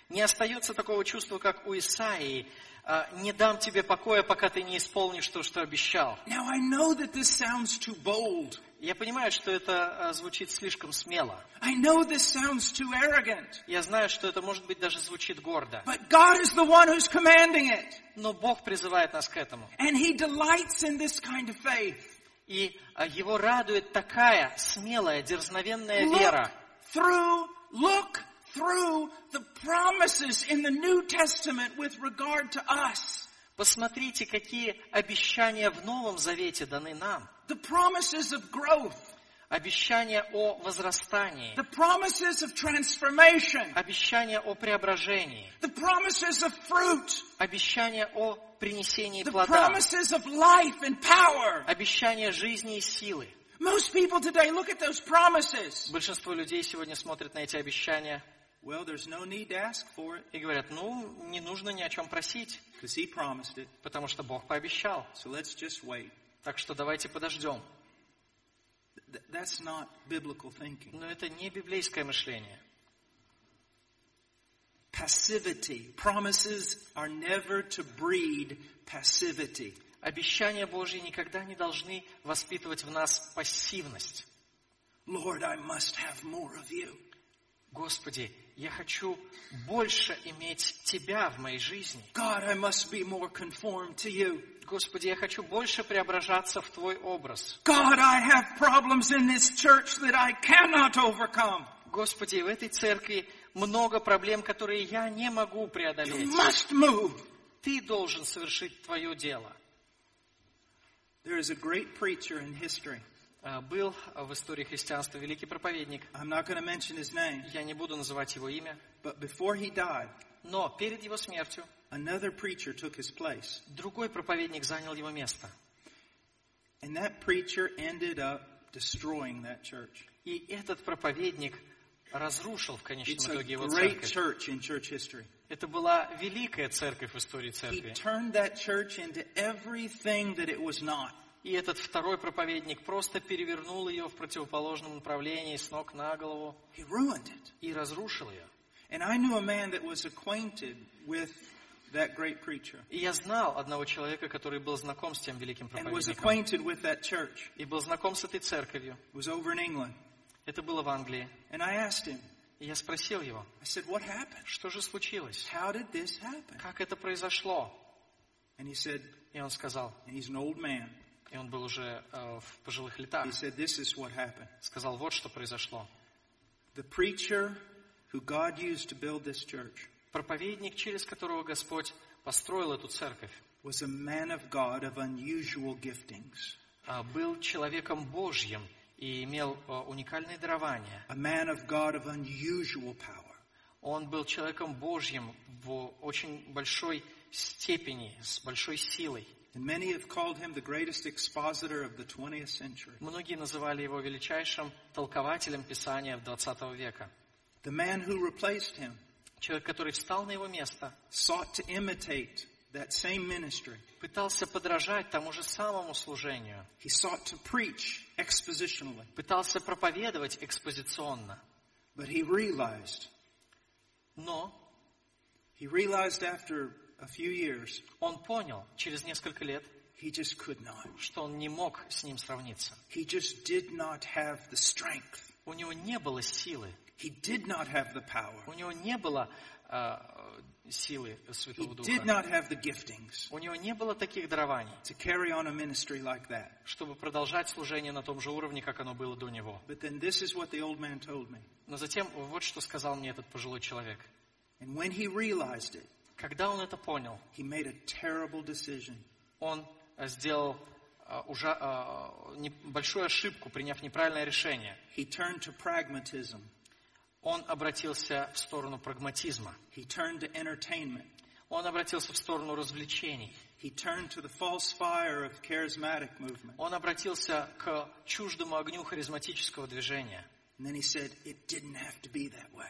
Не остается такого чувства, как у Исаии, э, не дам тебе покоя, пока ты не исполнишь то, что обещал. Now I know that this sounds too bold. Я понимаю, что это э, звучит слишком смело. I know this sounds too arrogant. Я знаю, что это, может быть, даже звучит гордо. But God is the one who's commanding it. Но Бог призывает нас к этому. And He delights in this kind of faith. И э, Его радует такая смелая, дерзновенная Look вера. through, look through the promises in the New Testament with regard to us. Посмотрите, какие обещания в Новом Завете даны нам. The promises of growth, Обещания о возрастании, the promises of transformation, обещания о преображении, the promises of fruit, обещания о принесении the плода, promises of life and power. обещания жизни и силы. Most people today look at those promises. Большинство людей сегодня смотрят на эти обещания Well, there's no need to ask for it и говорят, ну, не нужно ни о чем просить, he promised it. потому что Бог пообещал. So let's just wait. Так что давайте подождем. Th- that's not biblical thinking. Но это не библейское мышление. Passivity. Promises are never to breed passivity. Обещания Божьи никогда не должны воспитывать в нас пассивность. Lord, I must have more of you. Господи, я хочу больше иметь Тебя в моей жизни. God, I must be more conformed to you. Господи, я хочу больше преображаться в Твой образ. God, I have problems in this church that I cannot overcome. Господи, в этой церкви много проблем, которые я не могу You преодолеть. must move. Ты должен совершить Твое дело. There is a great preacher in history. А, Был в истории христианства великий проповедник. I'm not going to mention his name, Я не буду называть его имя. but before he died, Но перед его смертью another preacher took his place. другой проповедник занял его место. And that preacher ended up destroying that church. И этот проповедник разрушил в конечном It's итоге его церковь. church in church history. Это была великая церковь в истории He церкви. turned that church into everything that it was not. И этот второй проповедник просто перевернул ее в противоположном направлении с ног на голову He ruined it. и разрушил ее. And I knew a man that was acquainted with that great preacher И я знал одного человека, который был знаком с тем великим and was проповедником. acquainted with that church. И был знаком с этой церковью. It was over in England. Это было в Англии. And I asked him, И я спросил его, I said, What happened? что же случилось? How did this happen? Как это произошло? And he said, И он сказал, and he's an old man. И он был уже э, в пожилых летах, He said, This is what happened. сказал, вот что произошло. The preacher who God used to build this church Проповедник, через которого Господь построил эту церковь, was a man of God of unusual giftings, а, был человеком Божьим и имел а, уникальные дарования. a man of God of unusual power. Он был человеком Божьим в очень большой степени, с большой силой. And many have called him the greatest expositor of the 20th century. Многие называли его величайшим толкователем Писания 20 века. The man who replaced him Человек, который встал на его место, sought to imitate that same ministry. пытался подражать тому же самому служению, He sought to preach expositionally, пытался проповедовать экспозиционно. but he realized, Но he realized after a few years, он понял через несколько лет, he just could not. что он не мог с ним сравниться. He just did not have the strength. У него не было силы, He did not have the power. у него не было а, силы He Святого did Духа. not have the giftings У него не было таких дарований, to carry on a ministry like that. чтобы продолжать служение на том же уровне, как оно было до него. But then this is what the old man told me. Но затем вот что сказал мне этот пожилой человек. And when he realized it, Когда он это понял, he made a terrible decision. он а, сделал а, ужа- не- большую ошибку, приняв неправильное решение. He turned to pragmatism. Он обратился в сторону прагматизма. He turned to entertainment. Он обратился в сторону развлечений. He turned to the false fire of charismatic movement. Он обратился к чуждому огню харизматического движения. And then he said, it didn't have to be that way.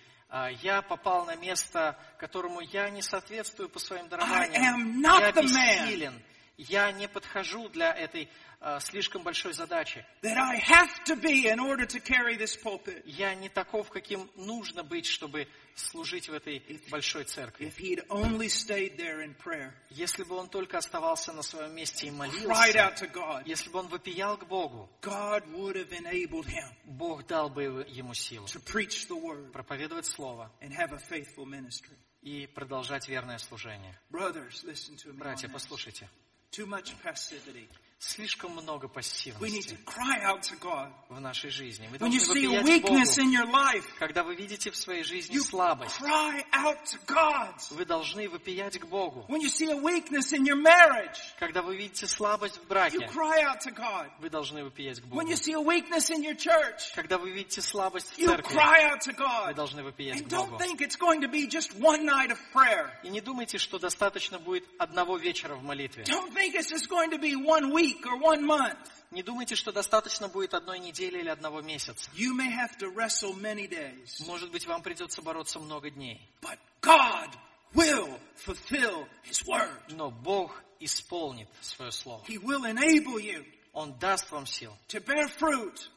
я попал на место, которому я не соответствую по своим дарованиям. Я бессилен. Я не подхожу для этой э, слишком большой задачи. Я не таков, каким нужно быть, чтобы служить в этой большой церкви. Если бы он только оставался на своем месте и молился, если бы он вопиял к Богу, Бог дал бы ему силу проповедовать Слово и продолжать верное служение. Братья, послушайте. Too much passivity. Слишком много пассивности в нашей жизни. Мы должны weakness Богу. life, Когда вы видите в своей жизни слабость, вы должны вопиять к Богу. Marriage, Когда вы видите слабость в браке, вы должны вопиять к Богу. Church, Когда вы видите слабость в церкви, вы должны вопиять And к Богу. И не думайте, что достаточно будет одного вечера в молитве. Don't think it's just going to be one week or one month. Не думайте, что достаточно будет одной недели или одного месяца. You may have to wrestle many days, Может быть, вам придется бороться много дней. but God will fulfill His word. Но Бог исполнит свое слово. He will enable you Он даст вам сил to bear fruit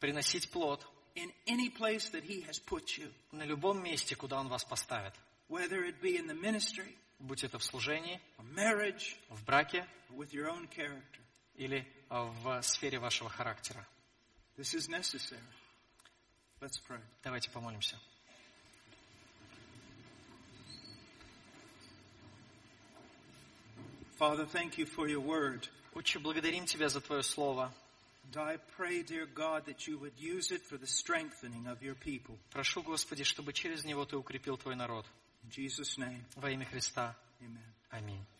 приносить плод in any place that He has put you, на любом месте, куда Он вас поставит. whether it be in the ministry, Будь это в служении, marriage, в браке with your own character. Или а, в сфере вашего характера. This is necessary. Let's pray. Давайте помолимся. Father, thank you for your word. Отче, благодарим Тебя за Твое Слово. Прошу, Господи, чтобы через него Ты укрепил Твой народ. Во имя Христа. amen.